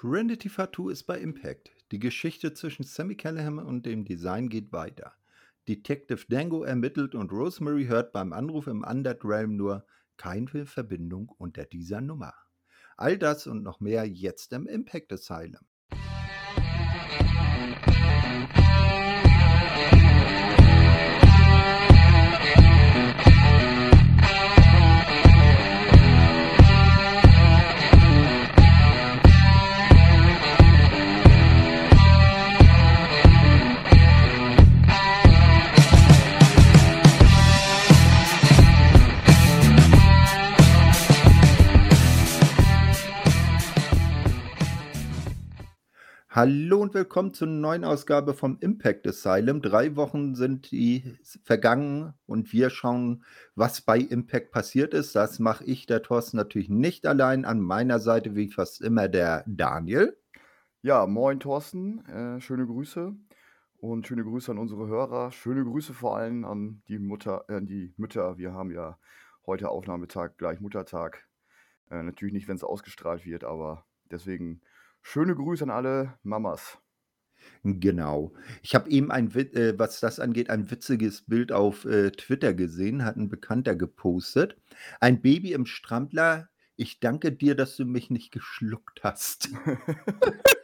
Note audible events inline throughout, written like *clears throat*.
Trinity Fatu ist bei Impact. Die Geschichte zwischen Sammy Callahan und dem Design geht weiter. Detective Dango ermittelt und Rosemary hört beim Anruf im Undead Realm nur keine Verbindung unter dieser Nummer. All das und noch mehr jetzt im Impact Asylum. Hallo und willkommen zur neuen Ausgabe vom Impact Asylum. Drei Wochen sind die vergangen und wir schauen, was bei Impact passiert ist. Das mache ich, der Thorsten, natürlich nicht allein. An meiner Seite, wie fast immer, der Daniel. Ja, moin Thorsten, äh, schöne Grüße und schöne Grüße an unsere Hörer. Schöne Grüße vor allem an die Mutter, äh, die Mütter. Wir haben ja heute Aufnahmetag, gleich Muttertag. Äh, natürlich nicht, wenn es ausgestrahlt wird, aber deswegen Schöne Grüße an alle Mamas. Genau. Ich habe eben ein, äh, was das angeht, ein witziges Bild auf äh, Twitter gesehen, hat ein Bekannter gepostet. Ein Baby im Strampler. Ich danke dir, dass du mich nicht geschluckt hast. *laughs*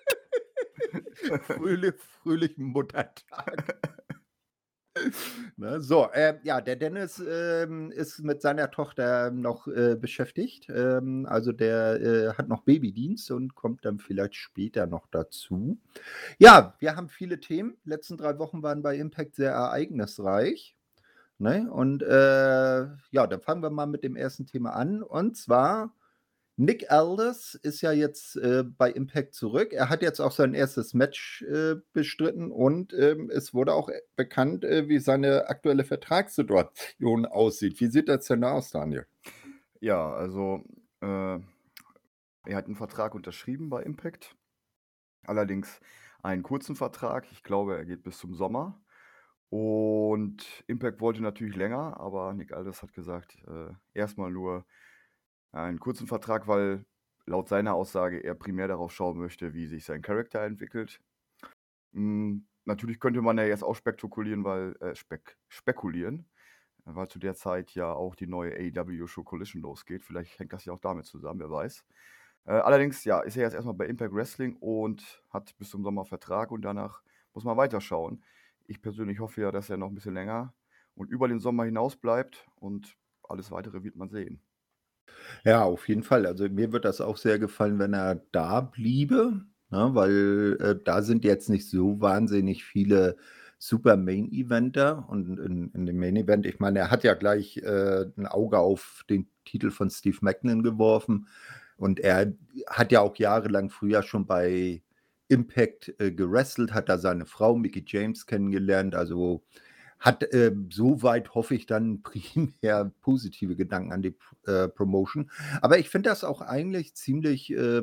*laughs* Fröhlich, fröhlichen Muttertag. *laughs* *laughs* Ne, so, äh, ja, der Dennis ähm, ist mit seiner Tochter noch äh, beschäftigt. Ähm, also der äh, hat noch Babydienst und kommt dann vielleicht später noch dazu. Ja, wir haben viele Themen. Die letzten drei Wochen waren bei Impact sehr ereignisreich. Ne? Und äh, ja, dann fangen wir mal mit dem ersten Thema an. Und zwar Nick Aldis ist ja jetzt äh, bei Impact zurück. Er hat jetzt auch sein erstes Match äh, bestritten und ähm, es wurde auch äh, bekannt, äh, wie seine aktuelle Vertragssituation aussieht. Wie sieht das denn aus, Daniel? Ja, also äh, er hat einen Vertrag unterschrieben bei Impact. Allerdings einen kurzen Vertrag. Ich glaube, er geht bis zum Sommer. Und Impact wollte natürlich länger, aber Nick Aldis hat gesagt, äh, erstmal nur einen kurzen Vertrag, weil laut seiner Aussage er primär darauf schauen möchte, wie sich sein Charakter entwickelt. Hm, natürlich könnte man ja jetzt auch spekulieren, weil äh, spek spekulieren, weil zu der Zeit ja auch die neue AEW Show Collision losgeht. Vielleicht hängt das ja auch damit zusammen, wer weiß. Äh, allerdings, ja, ist er jetzt erstmal bei Impact Wrestling und hat bis zum Sommer Vertrag und danach muss man weiterschauen. Ich persönlich hoffe ja, dass er noch ein bisschen länger und über den Sommer hinaus bleibt und alles weitere wird man sehen. Ja, auf jeden Fall. Also mir wird das auch sehr gefallen, wenn er da bliebe, ne, weil äh, da sind jetzt nicht so wahnsinnig viele super Main-Eventer und in, in dem Main-Event, ich meine, er hat ja gleich äh, ein Auge auf den Titel von Steve Macklin geworfen und er hat ja auch jahrelang früher schon bei Impact äh, gewrestelt, hat da seine Frau Mickey James kennengelernt, also hat äh, soweit, hoffe ich, dann *laughs* primär positive Gedanken an die äh, Promotion. Aber ich finde das auch eigentlich ziemlich, äh,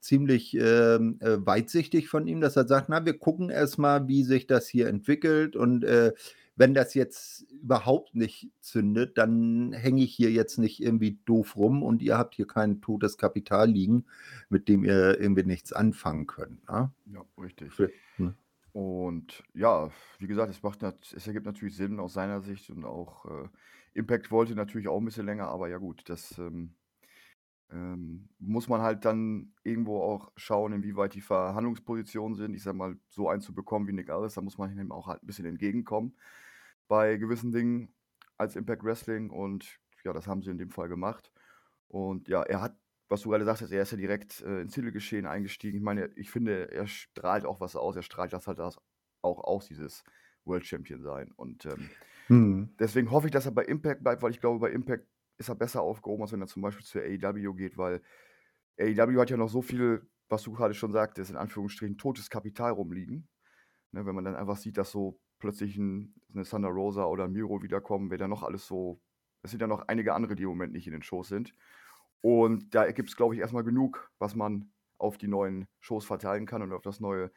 ziemlich ähm, äh, weitsichtig von ihm, dass er sagt, na, wir gucken erstmal, wie sich das hier entwickelt und äh, wenn das jetzt überhaupt nicht zündet, dann hänge ich hier jetzt nicht irgendwie doof rum und ihr habt hier kein totes Kapital liegen, mit dem ihr irgendwie nichts anfangen könnt. Ne? Ja, richtig. Für? Und ja, wie gesagt, es macht es ergibt natürlich Sinn aus seiner Sicht und auch, äh, Impact wollte natürlich auch ein bisschen länger, aber ja gut, das, ähm, ähm, muss man halt dann irgendwo auch schauen, inwieweit die Verhandlungspositionen sind. Ich sage mal, so einen zu bekommen wie Nick Aldis, da muss man ihm auch halt ein bisschen entgegenkommen bei gewissen Dingen als Impact Wrestling und ja, das haben sie in dem Fall gemacht. Und ja, er hat was du gerade sagtest, er ist ja direkt äh, ins Titelgeschehen eingestiegen. Ich meine, ich finde, er strahlt auch was aus. Er strahlt das halt auch aus, dieses World Champion sein. Und ähm, hm. deswegen hoffe ich, dass er bei Impact bleibt, weil ich glaube, bei Impact ist er besser aufgehoben, als wenn er zum Beispiel zur AEW geht, weil AEW hat ja noch so viel, was du gerade schon sagtest, in Anführungsstrichen totes Kapital rumliegen. Ne, wenn man dann einfach sieht, dass so plötzlich ein, eine Thunder Rosa oder ein Miro wiederkommen, wer da noch alles so. Es sind ja noch einige andere, die im Moment nicht in den Shows sind. Und da gibt es, glaube ich, erstmal genug, was man auf die neuen Shows verteilen kann und auf das neue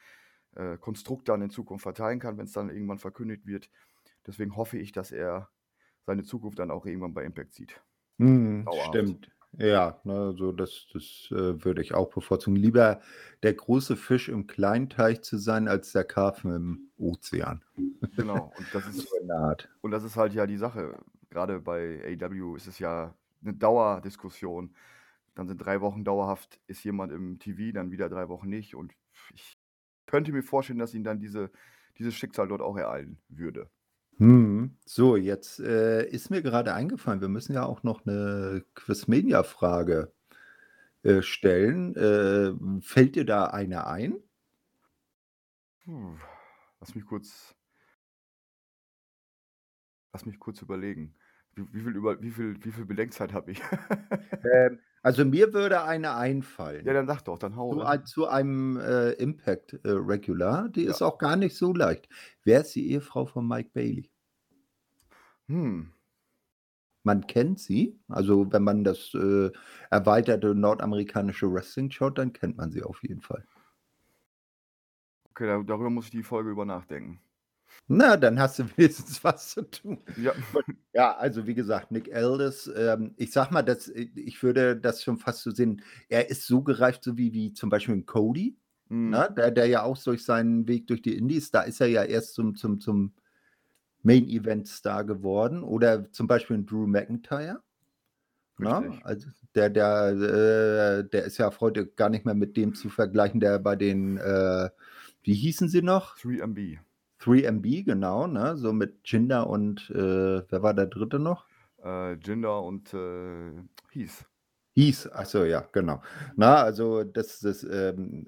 äh, Konstrukt dann in Zukunft verteilen kann, wenn es dann irgendwann verkündigt wird. Deswegen hoffe ich, dass er seine Zukunft dann auch irgendwann bei Impact sieht. Mm, stimmt. Ja, ne, also das das, äh, würde ich auch bevorzugen. Lieber der große Fisch im kleinen Teich zu sein, als der Karpfen im Ozean. Genau, und das *laughs* So ist und das ist halt ja die Sache. Grade bei AEW ist es ja 'ne Dauerdiskussion. Dann sind 3 Wochen dauerhaft ist jemand im TV, dann wieder 3 Wochen nicht und ich könnte mir vorstellen, dass ihn dann diese dieses Schicksal dort auch ereilen würde. Mhm. So, jetzt, äh, ist mir gerade eingefallen, wir müssen ja auch noch 'ne Quizmania-Frage, äh, stellen. Äh, fällt dir da eine ein? Puh, lass mich kurz lass mich kurz überlegen. Wie wie viel über wie viel wie viel Bedenkzeit habe ich? *laughs* Ähm, also mir würde eine Ja, einfallen. dann sag doch, dann hau Zu rein. ei zu einem, äh, Impact, äh, Regular, die Ja. ist auch gar nicht so leicht. Wer ist die Ehefrau von Mike Bailey? Hm. Man kennt sie. Also, wenn man das, äh, erweiterte nordamerikanische Wrestling schaut, dann kennt man sie auf jeden Fall. Okay, da darüber muss ich die Folge über nachdenken. Na, dann hast du *laughs* wenigstens was zu tun. Ja. Ja, also wie gesagt, Nick Aldis, ähm, ich sage mal, das i ich würde das schon fast so sehen, er ist so gereift, so wie wie zum Beispiel 'n Cody, Mhm. ne? Der der ja auch durch seinen Weg durch die Indies da ist er ja erst zum zum zum Main-Event-Star geworden oder zum Beispiel 'n Drew McIntyre, ne? Richtig. Also, der der, äh der ist ja heute gar nicht mehr mit dem zu vergleichen, der bei den, äh wie hießen sie noch? 3MB. 3MB, genau, ne? So mit Jinder und, äh, wer war der Dritte noch? Äh, Jinder und, äh, Heath. Heath, ach so, ja, genau. Na, also das das, ähm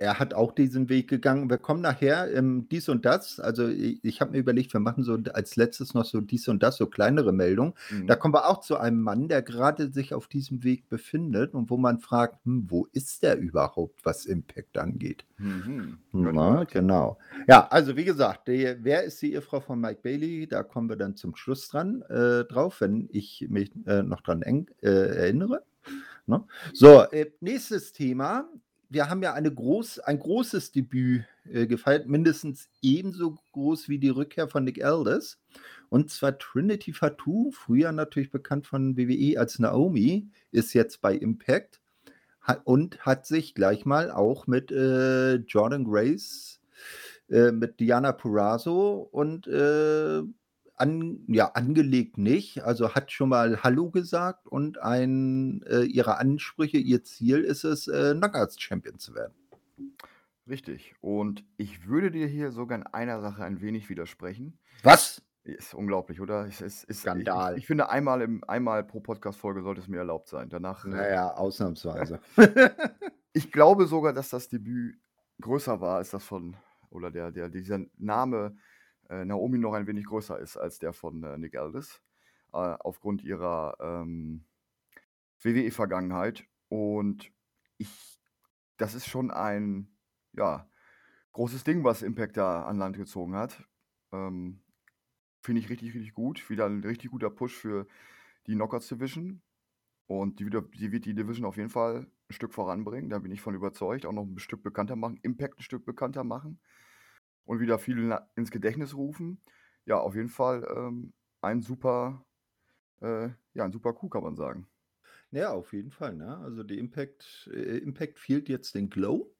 er hat auch diesen Weg gegangen. Wir kommen nachher im Dies und Das. Also, i ich habe mir überlegt, wir machen so als Letztes noch so Dies und Das, so kleinere Meldungen. Da Mhm. kommen wir auch zu einem Mann, der gerade sich auf diesem Weg befindet und wo man fragt: „Hm, wo ist der überhaupt, was Impact angeht?“ Mhm. Na, genau. Ja, also wie gesagt, die wer ist die Ehefrau von Mike Bailey? Da kommen wir dann zum Schluss dran äh, drauf, wenn ich mich, äh, noch dran eng äh, erinnere, ne? So, äh, nächstes Thema. Wir haben ja eine groß ein großes Debüt, äh, gefeiert, mindestens ebenso groß wie die Rückkehr von Nick Aldis. Und zwar Trinity Fatu, früher natürlich bekannt von WWE als Naomi, ist jetzt bei Impact ha und hat sich gleich mal auch mit, äh, Jordynne Grace, äh, mit Deonna Purrazzo und, äh, an ja, angelegt nicht, also hat schon mal Hallo gesagt und ein äh, ihre Ansprüche, ihr Ziel ist es, äh, Knockouts-Champion zu werden. Richtig. Und ich würde dir hier sogar in einer Sache ein wenig widersprechen. Was? Ist unglaublich, oder? Es es ist ich ich Skandal. ich finde, einmal im einmal pro Podcast-Folge sollte es mir erlaubt sein. Danach, Na äh ja, ausnahmsweise. *laughs* Ich glaube sogar, dass das Debüt größer war als das von oder der der dieser Name, Naomi noch ein wenig größer ist als der von, äh, Nick Aldis, äh, aufgrund ihrer, ähm, WWE-Vergangenheit. Und ich das ist schon ein, ja, großes Ding, was Impact da an Land gezogen hat. Ähm, finde ich richtig, richtig gut. Wieder 'n richtig guter Push für die Knockouts Division. Und die die wird die Division auf jeden Fall 'n Stück voranbringen, da bin ich von überzeugt. Auch noch 'n Stück bekannter machen, Impact 'n Stück bekannter machen und wieder viele na ins Gedächtnis rufen. Ja, auf jeden Fall, ähm, ein super äh, ja, 'n super Coup, kann man sagen. Ja, auf jeden Fall, ne? Also, die Impact äh, Impact fehlt jetzt den Glow,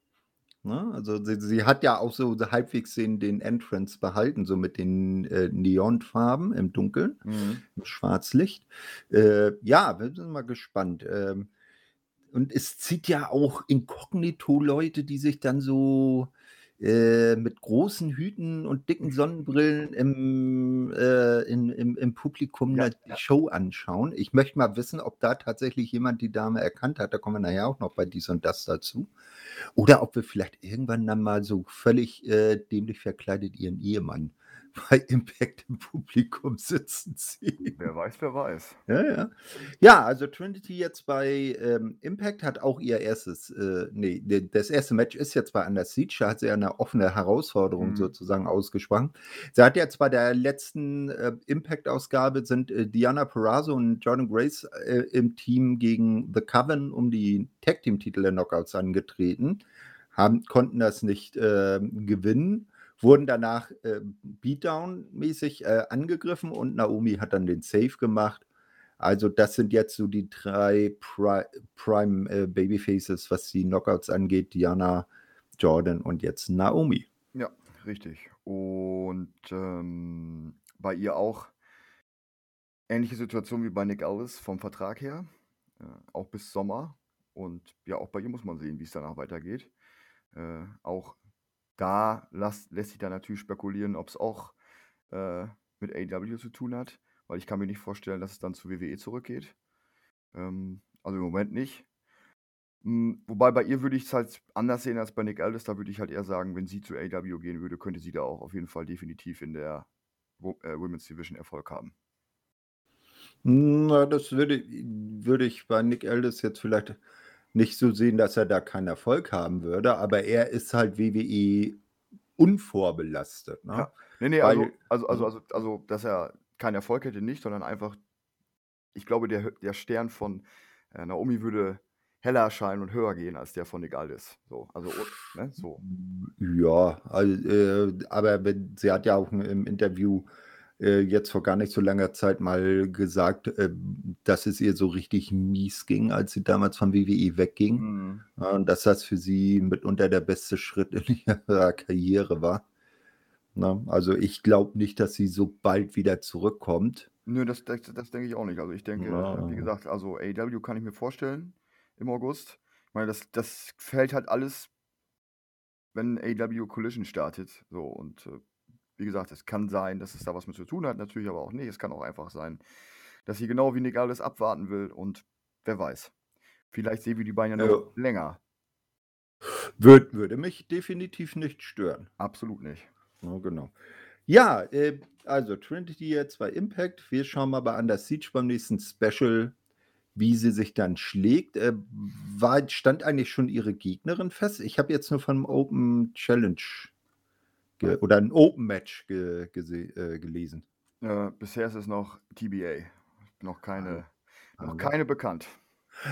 ne? Also, sie sie hat ja auch so so halbwegs den den Entrance behalten, so mit den, äh, Neonfarben im Dunkeln, Mhm. im Schwarzlicht. Äh, ja, wir sind mal gespannt. Ähm, und es zieht ja auch inkognito Leute, die sich dann so, äh, mit großen Hüten und dicken Sonnenbrillen im äh, in im im Publikum Ja, die ja. Show anschauen. Ich möchte mal wissen, ob da tatsächlich jemand die Dame erkannt hat. Da kommen wir nachher auch noch bei Dies und Das dazu. Oder ob wir vielleicht irgendwann dann mal so völlig, äh, dämlich verkleidet ihren Ehemann bei Impact im Publikum sitzen sehen. Wer weiß, wer weiß. Ja, ja. Ja, also Trinity jetzt bei, ähm, Impact hat auch ihr erstes, äh ne, d das erste Match ist jetzt bei Under Siege. Da hat sie ja 'ne offene Herausforderung Mhm. sozusagen ausgesprochen. Sie hat jetzt bei der letzten, äh, Impact-Ausgabe sind, äh, Deonna Purrazzo und Jordynne Grace, äh, im Team gegen The Coven um die Tag-Team-Titel der Knockouts angetreten, haben konnten das nicht, ähm, gewinnen, wurden danach, äh, Beatdown-mäßig, äh, angegriffen und Naomi hat dann den Save gemacht. Also, das sind jetzt so die drei Pri Prime, äh, Babyfaces, was die Knockouts angeht, Diana, Jordan und jetzt Naomi. Ja, richtig. Und, ähm, bei ihr auch ähnliche Situation wie bei Nick Aldis vom Vertrag her, äh, auch bis Sommer. Und ja, auch bei ihr muss man sehen, wie es danach weitergeht. Äh, auch da lässt lässt sich dann natürlich spekulieren, ob es auch, äh, mit AEW zu tun hat, weil ich kann mir nicht vorstellen, dass es dann zu WWE zurückgeht. Ähm, also im Moment nicht. Hm, wobei bei ihr würde ich es halt anders sehen als bei Nick Aldis. Da würde ich halt eher sagen, wenn sie zu AEW gehen würde, könnte sie da auch auf jeden Fall definitiv in der äh, Women's Division Erfolg haben. Na, das würde würde ich bei Nick Aldis jetzt vielleicht nicht so sehen, dass er da keinen Erfolg haben würde, aber er ist halt WWE unvorbelastet, ne? Ja. Ne, ne, also Weil also also mhm. also also, dass er keinen Erfolg hätte nicht, sondern einfach ich glaube, der der Stern von, äh, Naomi würde heller erscheinen und höher gehen als der von Nick Aldis. So, also ne, so. Ja, al äh, aber sie hat ja auch im Interview, äh, jetzt vor gar nicht so langer Zeit mal gesagt, äh, dass es ihr so richtig mies ging, als sie damals von WWE wegging. Mhm. Und dass das für sie mitunter der beste Schritt in *laughs* ihrer Karriere war. Ne? Also, ich glaube nicht, dass sie so bald wieder zurückkommt. Nö, das das das denke ich auch nicht. Also, ich denke, wie Ja. gesagt, also AEW kann ich mir vorstellen im August. Ich meine, das das fällt halt alles wenn AEW Collision startet, so und, äh, wie gesagt, es kann sein, dass es da was mit zu tun hat, natürlich aber auch nicht. Es kann auch einfach sein, dass sie genau wie Nick Aldis abwarten will und wer weiß. Vielleicht sehen wir die beiden ja Ja. noch länger. Würd würde mich definitiv nicht stören. Absolut nicht. Ja, genau. Ja, äh, also Trinity jetzt bei Impact. Wir schauen mal bei Under Siege beim nächsten Special, wie sie sich dann schlägt. Äh, war stand eigentlich schon ihre Gegnerin fest? Ich habe jetzt nur von 'nem Open Challenge ge oder 'n Open Match ge gese äh, gelesen. Äh, bisher ist es noch TBA. Noch Ah, keine noch aber keine bekannt.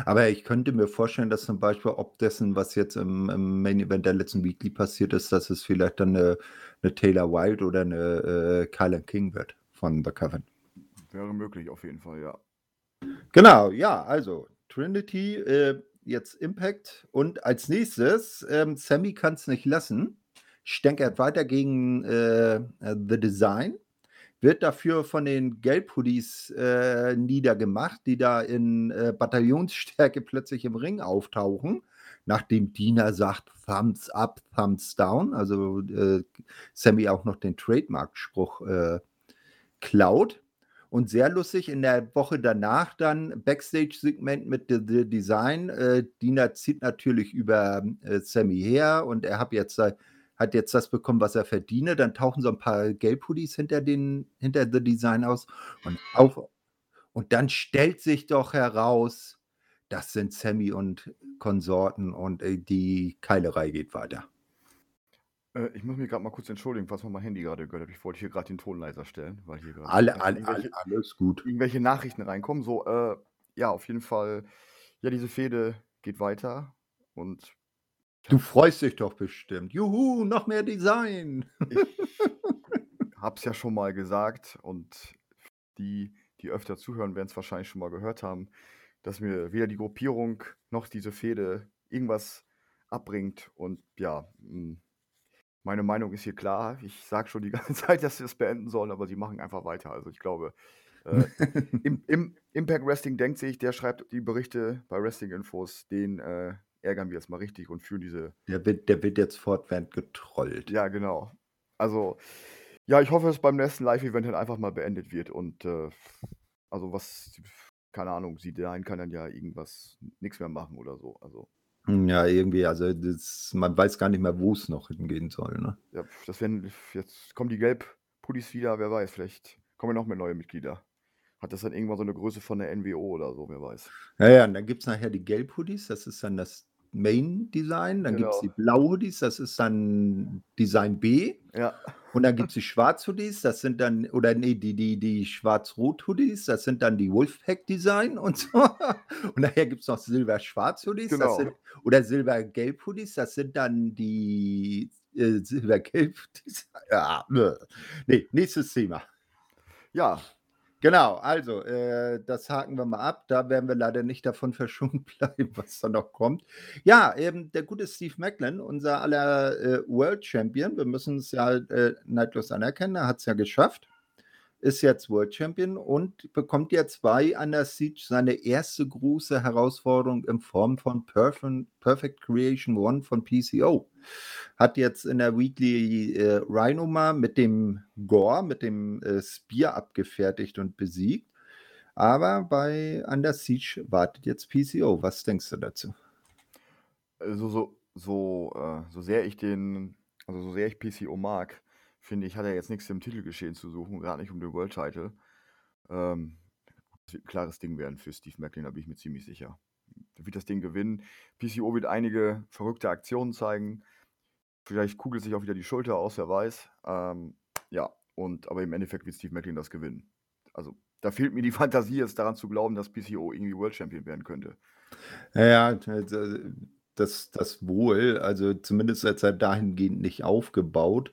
aber ich könnte mir vorstellen, dass zum Beispiel ob dessen, was jetzt im im Main Event der letzten Weekly passiert ist, dass es vielleicht dann 'ne 'ne Taylor Wilde oder 'ne, äh, Kylan King wird von The Coven. Wäre möglich auf jeden Fall, ja. Genau, ja, also Trinity, äh, jetzt Impact und als Nächstes, ähm, Sammy kann's nicht lassen, stänkert weiter gegen, äh, äh, The Design, wird dafür von den Gelb-Hoodies, äh, niedergemacht, die da in, äh, Bataillonsstärke *laughs* plötzlich im Ring auftauchen, nachdem Dina sagt: „Thumbs up, thumbs down“, also, äh, Sammy auch noch den Trademark-Spruch, äh, klaut. Und sehr lustig in der Woche danach dann Backstage-Segment mit The The Design. Dina zieht natürlich über, Sammy her und er hat jetzt da hat jetzt das bekommen, was er verdiene. Dann tauchen so 'n paar Gelb-Hoodies hinter den hinter The Design aus und auf und dann stellt sich doch heraus, das sind Sammy und Konsorten und, äh, die Keilerei geht weiter. Äh, ich muss mich grad mal kurz entschuldigen, was mein Handy grade gehört hat. Ich wollte hier grad den Ton leiser stellen, weil hier grad Alle all all irgendwelche alles gut. irgendwelche Nachrichten reinkommen. So, äh, ja, auf jeden Fall ja, diese Fehde geht weiter und Du freust dich doch bestimmt. Juhu, noch mehr Design. Ich *laughs* habe es ja schon mal gesagt und die, die öfter zuhören, werden's wahrscheinlich schon mal gehört haben, dass mir weder die Gruppierung noch diese Fehde irgendwas abbringt und ja, hm, meine Meinung ist hier klar. Ich sage schon die *laughs* ganze Zeit, dass sie das beenden sollen, aber sie machen einfach weiter. Also, ich glaube, äh, im *laughs* im Impact Wrestling denkt sich, der schreibt die Berichte bei Wrestling Infos, den, äh, ärgern wir jetzt mal richtig und führen diese Der wird der wird jetzt fortwährend getrollt. Ja, genau. Also, ja, ich hoffe, dass beim nächsten Live-Event dann einfach mal beendet wird und, äh, also, was keine Ahnung, sie dahin kann dann ja irgendwas nix mehr machen oder so, also Hm, ja, irgendwie, also, das man weiß gar nicht mehr, wo's noch hingehen soll, ne? Ja, das werden jetzt kommen die Gelb-Pullis wieder, wer weiß, vielleicht kommen ja noch mehr neue Mitglieder. Hat das dann irgendwann so 'ne Größe von der NWO oder so, wer weiß. Ja, ja, und dann gibt's nachher die Gelb-Hoodies, das ist dann das Main-Design. Dann gibt's die Genau. Blau-Hoodies, das ist dann Design B. Ja. Und dann gibt's *laughs* die Schwarz-Hoodies, das sind dann oder ne, die die die Schwarz-Rot-Hoodies, das sind dann die Wolfpack-Design und so. *laughs* Und nachher gibt's noch Silber-Schwarz-Hoodies, das sind Genau. oder Silber-Gelb-Hoodies, das sind dann die, äh, Silber-Gelb Desi ja, ne, nächstes Thema. Ja, Genau, also, äh, das haken wir mal ab. Da werden wir leider nicht davon *laughs* verschont bleiben, was da noch kommt. Ja, eben der gute Steve Macklin, unser aller äh, World Champion. Wir müssen es ja äh, neidlos anerkennen. Er hat es ja geschafft ist jetzt World Champion und bekommt jetzt bei Under Siege seine erste große Herausforderung in Form von Perfect, Creation One von PCO. Hat jetzt in der Weekly äh, Rhino mal mit dem Gore, mit dem äh, Spear abgefertigt und besiegt. Aber bei Under Siege wartet jetzt PCO. Was denkst du dazu? Also so, so, äh, so sehr ich den, also so sehr ich PCO mag, finde ich, hat er jetzt nichts im Titelgeschehen zu suchen, gerade nicht um den World Title. Ähm, das wird ein klares Ding werden für Steve Macklin, da bin ich mir ziemlich sicher. Er wird das Ding gewinnen. PCO wird einige verrückte Aktionen zeigen. Vielleicht kugelt sich auch wieder die Schulter aus, wer weiß. Ähm, ja, und aber im Endeffekt wird Steve Macklin das gewinnen. Also da fehlt mir die *laughs* Fantasie, jetzt daran zu glauben, dass PCO irgendwie World Champion werden könnte. Ja, das, das wohl. Also zumindest als er dahingehend nicht aufgebaut.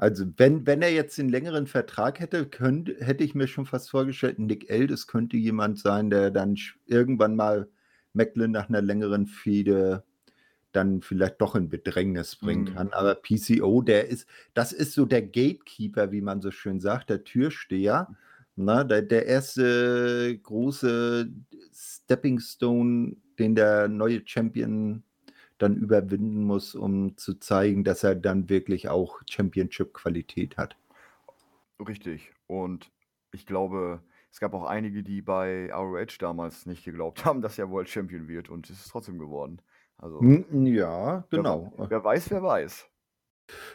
Also, wenn wenn er jetzt den längeren Vertrag hätte, könnte hätte ich mir schon fast vorgestellt, Nick Aldis könnte jemand sein, der dann irgendwann mal Macklin nach einer längeren Fehde dann vielleicht doch in Bedrängnis bringen Mhm. kann. Aber PCO, der ist das ist so der Gatekeeper, wie man so schön sagt, der Türsteher, ne? Der der erste große Stepping Stone, den der neue Champion dann überwinden muss, um zu zeigen, dass er dann wirklich auch Championship-Qualität hat. Richtig. Und ich glaube, es gab auch einige, die bei ROH damals nicht geglaubt *laughs* haben, dass er World Champion wird und es ist trotzdem geworden. Also, hm, ja, genau. Wer, wer weiß, wer weiß.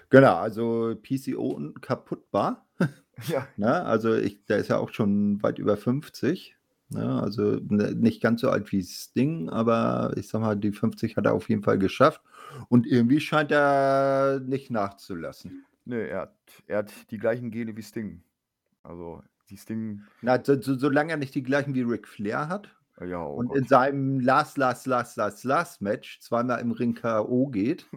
Genau, also PCO unkaputtbar. *laughs* Ja. *laughs* Ne? Also ich, der ist ja auch schon weit über 50. Ja, also ne, nicht ganz so alt wie Sting, aber ich sag mal, die 50 hat er auf jeden Fall geschafft. Und irgendwie scheint er nicht nachzulassen. Nee, er hat, er hat die gleichen Gene wie Sting. Also die Sting. Na, so, so, solange er nicht die gleichen wie Ric Flair hat. Ja, oh und Gott. in seinem Last, Last, Last, Last, Last Match zweimal im Ring K.O. geht.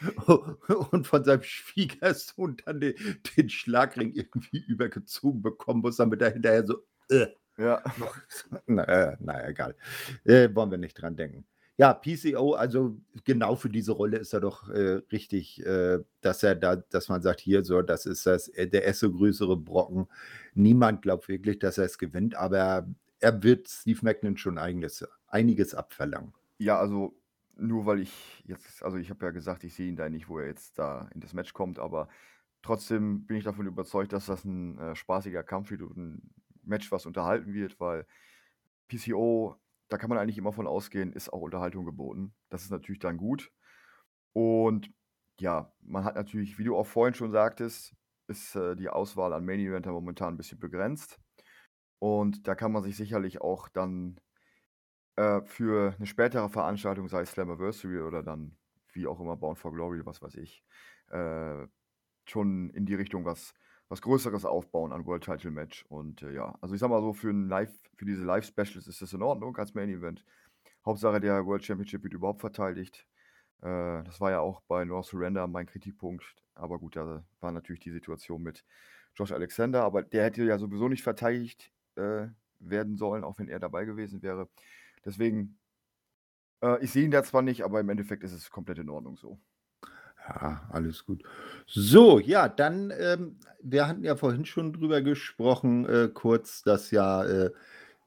*laughs* und von seinem Schwiegersohn dann den, den Schlagring irgendwie übergezogen bekommen muss, damit er hinterher so. Äh, ja. *laughs* naja, na, egal. Äh, wollen wir nicht dran denken. Ja, PCO, also genau für diese Rolle ist er doch äh, richtig, äh, dass er da, dass man sagt, hier so, das ist das, äh, der erste größere Brocken. Niemand glaubt wirklich, dass er es gewinnt, aber er wird Steve Macklin schon einiges, einiges abverlangen. Ja, also nur weil ich jetzt, also ich habe ja gesagt, ich sehe ihn da nicht, wo er jetzt da in das Match kommt, aber trotzdem bin ich davon überzeugt, dass das ein äh, spaßiger Kampf wird und ein Match, was unterhalten wird, weil PCO, da kann man eigentlich immer von ausgehen, ist auch Unterhaltung geboten. Das ist natürlich dann gut. Und ja, man hat natürlich, wie du auch vorhin schon sagtest, ist äh, die Auswahl an Main Eventer momentan ein bisschen begrenzt. Und da kann man sich sicherlich auch dann äh, für eine spätere Veranstaltung, sei es Slammiversary oder dann wie auch immer Bound for Glory, was weiß ich, äh, schon in die Richtung was was Größeres aufbauen an World Title Match. Und äh, ja, also ich sag mal so, für, ein Live, für diese Live-Specials ist das in Ordnung als Main Event. Hauptsache der World Championship wird überhaupt verteidigt. Äh, das war ja auch bei North Surrender mein Kritikpunkt. Aber gut, da war natürlich die Situation mit Josh Alexander. Aber der hätte ja sowieso nicht verteidigt äh, werden sollen, auch wenn er dabei gewesen wäre. Deswegen, äh, ich sehe ihn da zwar nicht, aber im Endeffekt ist es komplett in Ordnung so. Ja, alles gut. So, ja, dann, ähm, wir hatten ja vorhin schon drüber gesprochen, äh, kurz, dass ja äh,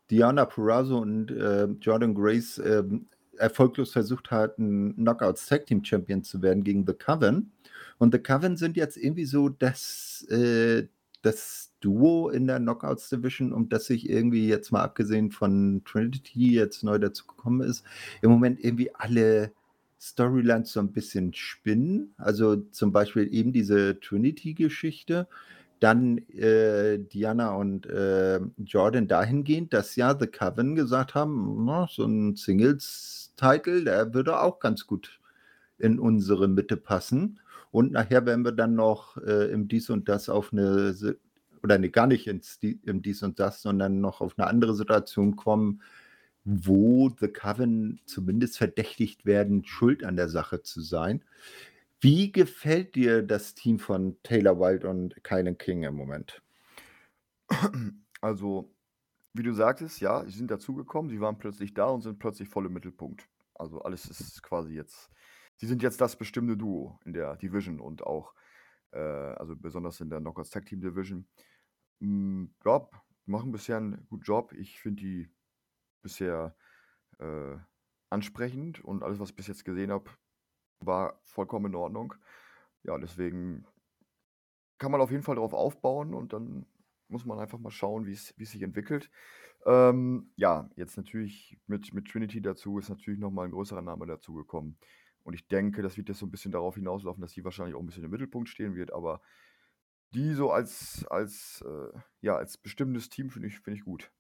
Diana Purrazzo und äh, Jordan Grace ähm, erfolglos versucht hatten, Knockouts Tag Team Champion zu werden gegen The Coven. Und The Coven sind jetzt irgendwie so das, äh, das Duo in der Knockouts Division, um das sich irgendwie jetzt mal abgesehen von Trinity jetzt neu dazu gekommen ist, im Moment irgendwie alle Storylines so ein bisschen spinnen. Also zum Beispiel eben diese Trinity-Geschichte. Dann äh, Diana und äh, Jordan dahingehend, dass ja The Coven gesagt haben, na, so ein Singles-Title, der würde auch ganz gut in unsere Mitte passen. Und nachher werden wir dann noch äh, im Dies und Das auf eine, oder nee, gar nicht ins, im Dies und Das, sondern noch auf eine andere Situation kommen, wo The Coven zumindest verdächtigt werden, schuld an der Sache zu sein. Wie gefällt dir das Team von Taylor Wilde und Kylan King im Moment? Also, wie du sagtest, ja, sie sind dazugekommen, sie waren plötzlich da und sind plötzlich voll im Mittelpunkt. Also, alles ist quasi jetzt sie sind jetzt das bestimmende Duo in der Division und auch, äh also, besonders in der Knockouts Tag Team Division. Hm, ja, machen bisher 'n guten Job. Ich finde die bisher, äh, ansprechend und alles, was ich bis jetzt gesehen habe, war vollkommen in Ordnung. Ja, deswegen kann man auf jeden Fall drauf aufbauen und dann muss man einfach mal schauen, wie's wie's sich entwickelt. Ähm, ja, jetzt natürlich mit mit Trinity dazu ist natürlich noch mal 'n größerer Name dazugekommen. Und ich denke, das wird jetzt so 'n bisschen darauf hinauslaufen, dass sie wahrscheinlich auch 'n bisschen im Mittelpunkt stehen wird, aber die so als als, äh ja, als bestimmendes Team finde ich finde ich gut.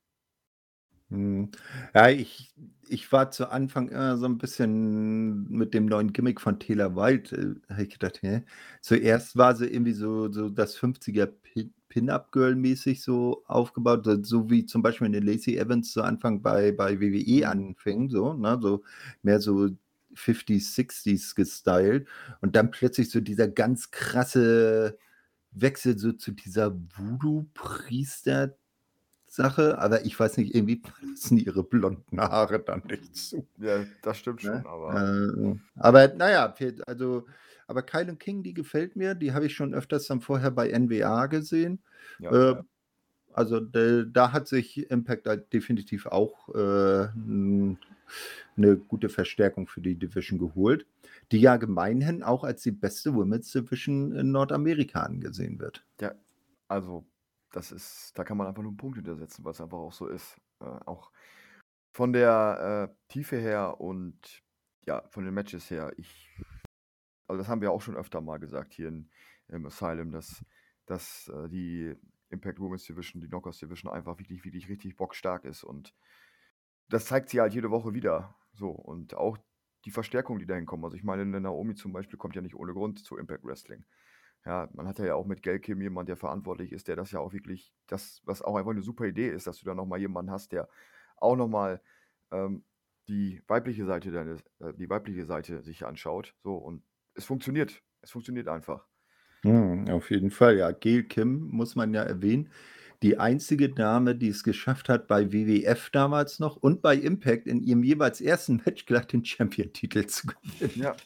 Mhm. Ja, ich ich war zu Anfang immer so 'n bisschen mit dem neuen Gimmick von Taylor Wilde, äh, ich gedacht: „Hä?“ Zuerst war sie irgendwie so so das 50er Pin Pin-Up-Girl mäßig so aufgebaut, so so wie zum Beispiel 'ne Lacey Evans zu Anfang bei bei WWE Mhm. anfing so, ne? So mehr so 50s, 60s gestylt und dann plötzlich so dieser ganz krasse Wechsel so zu dieser Voodoo-Priester-Sache, aber ich weiß nicht, irgendwie passen ihre blonden Haare da nicht zu, Ja, das stimmt schon, ne? aber Äh, aber na ja, fehlt also aber Kilynn King, die gefällt mir, die habe ich schon öfters dann vorher bei NWA gesehen. Ja, Äh, ja. also, d da hat sich Impact halt definitiv auch, äh, 'n 'ne gute Verstärkung für die Division geholt, die ja gemeinhin auch als die beste Women's Division in Nordamerika angesehen wird. Ja, also, das ist da kann man einfach nur 'n Punkt hinter setzen, weil's einfach auch so ist. Äh, auch von der, äh, Tiefe her und ja, von den Matches her. Ich also, das haben wir auch schon öfter mal gesagt hier in im Asylum, dass dass, äh, die Impact Women's Division, die Knockouts Division einfach wirklich wirklich richtig bockstark ist und das zeigt sie halt jede Woche wieder, so. Und auch die Verstärkungen, die da hinkommen. Also, ich meine, 'ne Naomi zum Beispiel kommt ja nicht ohne Grund zu Impact Wrestling. Ja, man hat ja auch mit Gail Kim jemand, der verantwortlich ist, der das ja auch wirklich das was auch einfach 'ne super Idee ist, dass du da noch mal jemanden hast, der auch noch mal, ähm, die weibliche Seite deines äh, die weibliche Seite sich anschaut, so und es funktioniert. Es funktioniert einfach. Mhm, auf jeden Fall, ja. Gail Kim muss man ja erwähnen, die einzige Dame, die es geschafft hat, bei WWF damals noch und bei Impact in ihrem jeweils 1. *laughs* Match gleich den Champion-Titel zu gewinnen, Ja.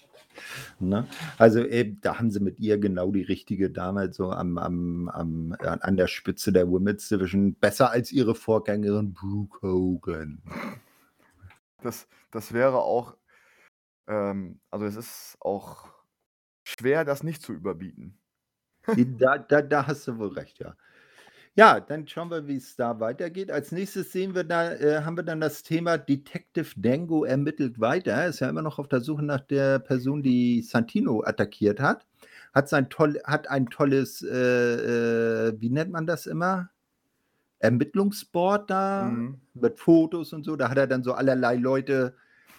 Ne? Also, eben, da haben sie mit ihr genau die richtige Dame so am am am äh, an der Spitze der Women's Division, besser als ihre Vorgängerin Brooke Hogan. Das das wäre auch ähm, also, es ist auch schwer, das nicht zu überbieten. *laughs* Da da da hast du wohl recht, ja. Ja, dann schauen wir, wie's da weitergeht. Als Nächstes sehen wir da äh, haben wir dann das Thema Detective Dango ermittelt weiter. Er ist ja immer noch auf der Suche nach der Person, die Santino attackiert hat. Hat sein toll hat ein tolles, äh, äh, wie nennt man das immer? Ermittlungsboard da Mhm. mit Fotos und so. Da hat er dann so allerlei Leute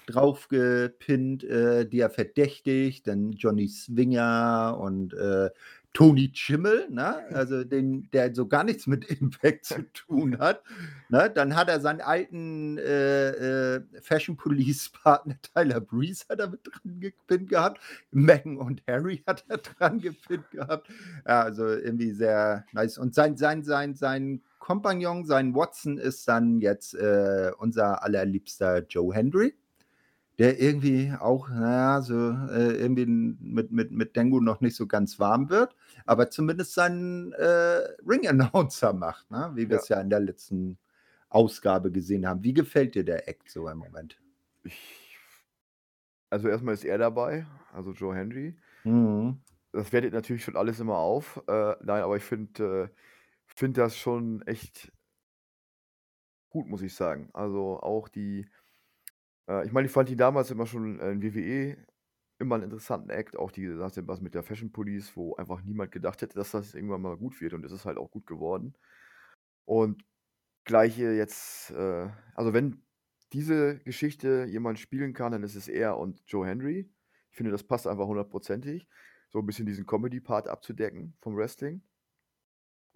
drauf gepinnt, äh, die er verdächtigt, dann Johnny Swinger und, äh, Tony Chimel, ne? Also, den der so gar nichts mit Impact zu *laughs* tun hat, ne? Dann hat er seinen alten, äh, äh, Fashion Police-Partner Tyler Breeze hat er mit dran gepinnt gehabt. Meghan und Harry hat er dran gepinnt gehabt. Ja, also, irgendwie sehr nice. Und sein sein sein sein Kompagnon, sein Watson ist dann jetzt, äh, unser allerliebster Joe Hendry, der irgendwie auch, na ja, so, äh, irgendwie mit mit mit Dango noch nicht so ganz warm wird, aber zumindest seinen, äh, Ring-Announcer *laughs* macht, ne, wie Ja. wir's ja in der letzten Ausgabe gesehen haben. Wie gefällt dir der Act so im Moment? Ich also, erst mal ist er dabei, also, Joe Hendry. Mhm. Das wertet natürlich schon alles immer auf. Äh, nein, aber ich finde, äh finde das schon echt gut, muss ich sagen. Also, auch die äh, ich meine, ich fand die damals immer schon in WWE immer 'n interessanten Act, auch die sagte was mit der Fashion Police, wo einfach niemand gedacht hätte, dass das irgendwann mal gut wird und es ist halt auch gut geworden. Und Gleiche jetzt, äh also, wenn diese Geschichte jemand spielen kann, dann ist es er und Joe Hendry. Ich finde, das passt einfach hundertprozentig, so 'n bisschen diesen Comedy-Part abzudecken vom Wrestling.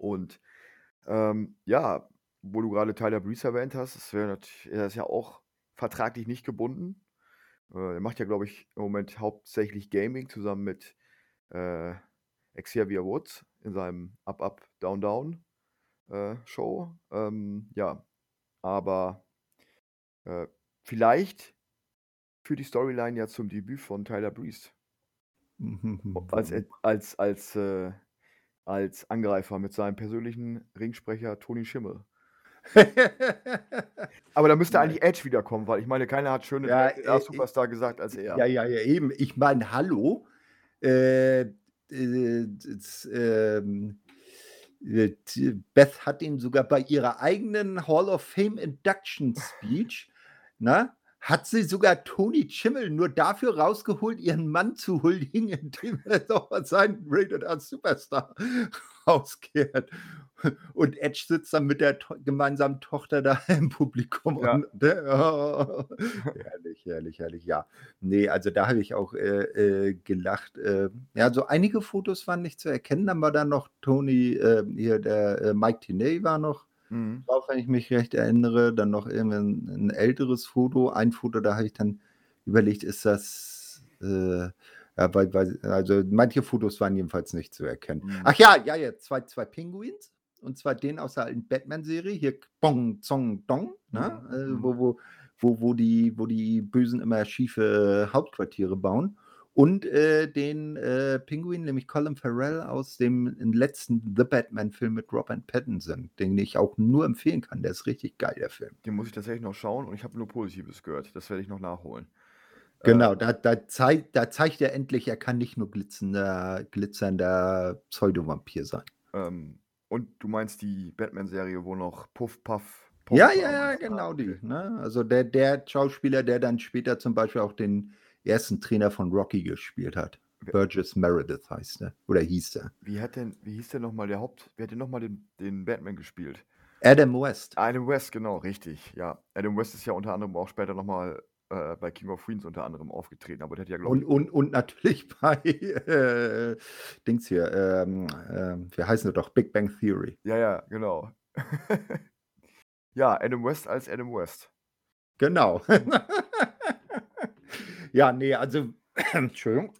Und, ähm, ja, wo du grade Tyler Breeze erwähnt hast, das wäre nat er ist ja auch vertraglich nicht gebunden. Äh, er macht ja, glaube ich, im Moment hauptsächlich Gaming zusammen mit, äh, Xavier Woods in seinem Up Up Down Down. äh, Show. Ähm, ja, aber, äh, vielleicht führt die Storyline ja zum Debüt von Tyler Breeze. Als Mhm. als als, äh als Angreifer mit seinem persönlichen Ringsprecher Tony Schimmel. *laughs* Aber da müsste eigentlich Edge wiederkommen, weil ich meine, keiner hat schöne Ja, als äh, Superstar gesagt als er. Ja, ja, ja, eben. Ich meine, hallo, äh, äh, äh, t Beth hat ihn sogar bei ihrer eigenen Hall of Fame Induction Speech, ne, hat sie sogar Tony Schimmel nur dafür rausgeholt, ihren Mann zu huldigen, *laughs* indem er doch mal seinen Rated R Superstar *laughs* rauskehrt. Und Edge sitzt dann mit der to gemeinsamen Tochter da *laughs* im Publikum Ja. und ne, oh, herrlich, herrlich, herrlich, ja. Ne, also da habe ich auch, äh, äh, gelacht. Äh, ja, so einige Fotos waren nicht zu erkennen. Dann war da noch Tony, äh, hier der, äh, Mike Tenay war noch Mhm. drauf, wenn ich mich recht erinnere. Dann noch irgendwie 'n 'n älteres Foto. Ein Foto, da habe ich dann überlegt, ist das, äh ja, weil weil also manche Fotos waren jedenfalls nicht zu erkennen. Mhm. Ach ja, ja, ja, zwei zwei Pinguins, und zwar den aus der alten Batman-Serie, hier Bong Zong Dong, ne? Mhm, Äh, mhm. wo wo wo wo die wo die Bösen immer schiefe Hauptquartiere bauen. Und, äh, den, äh, Pinguin, nämlich Colin Farrell aus dem letzten The Batman-Film mit Robert Pattinson, den ich auch nur empfehlen kann. Der ist richtig geil, der Film. Den muss ich tatsächlich noch schauen und ich habe nur Positives gehört. Das werde ich noch nachholen. Genau, Äh da da zei da zeigt er endlich, er kann nicht nur glitzender glitzernder Pseudovampir sein. Ähm, und du meinst die Batman-Serie, wo noch Puff Puff Ja, Pommes ja, war ja, und genau ah, die, ne? Also der der Schauspieler, der dann später zum Beispiel auch den ersten Trainer von Rocky gespielt hat. Burgess Meredith heißt er oder hieß er. Wie hat denn wie hieß denn noch mal der Haupt wer hat denn noch mal den den Batman gespielt? Adam West. Adam West, genau, richtig, ja. Adam West ist ja unter anderem auch später noch mal, äh, bei King of Queens unter anderem aufgetreten, aber der hat ja, glaube Und ich und und natürlich *laughs* bei, äh, Dings hier, ähm, ähm, wie heißen sie doch? Big Bang Theory. Ja, ja, genau. *laughs* Ja, Adam West als Adam West. Genau. *laughs* Ja, ne, also *clears throat* Entschuldigung.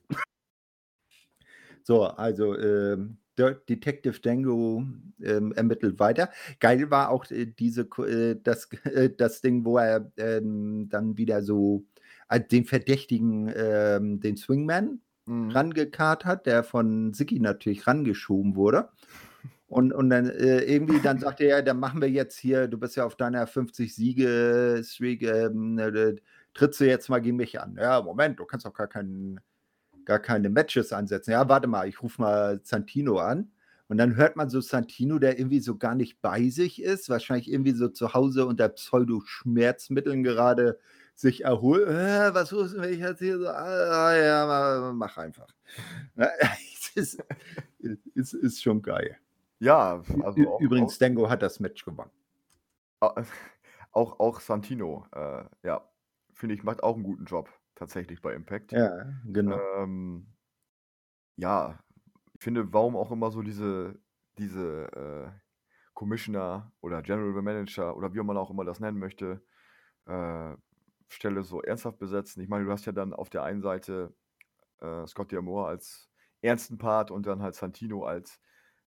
So, also, ähm, Detective Django, ähm, ermittelt weiter. Geil war auch, äh, diese äh, das *laughs* äh, das Ding, wo er, ähm, dann wieder so, äh, den Verdächtigen, ähm, den Swingman Mhm. rangekarrt hat, der von Sicki natürlich rangeschoben wurde. Und und dann, äh, irgendwie dann sagte er: „Dann machen wir jetzt hier du bist ja auf deiner 50 Siege-Streak, ähm, äh, trittst du jetzt mal gegen mich an?“ „Ja, Moment, du kannst doch gar keinen gar keine Matches ansetzen.“ „Ja, warte mal, ich rufe mal Santino an.“ Und dann hört man so Santino, der irgendwie so gar nicht bei sich ist, wahrscheinlich irgendwie so zu Hause unter Pseudo-Schmerzmitteln gerade sich erholt. „Äh, was muss wenn ich jetzt hier so ah, ja, ma mach einfach.“ Ne, *laughs* es ist ist ist schon geil. Ja, also auch übrigens, auch Dango hat das Match gewonnen. *laughs* Auch auch Santino, äh, ja, finde ich, macht auch 'n guten Job tatsächlich bei Impact. Ja, genau. Ähm, ja, ich finde, warum auch immer so diese diese, äh, Commissioner oder General Manager oder wie man auch immer das nennen möchte, äh, Stelle so ernsthaft besetzen. Ich meine, du hast ja dann auf der einen Seite, äh, Scott D'Amore als ernsten Part und dann halt Santino als,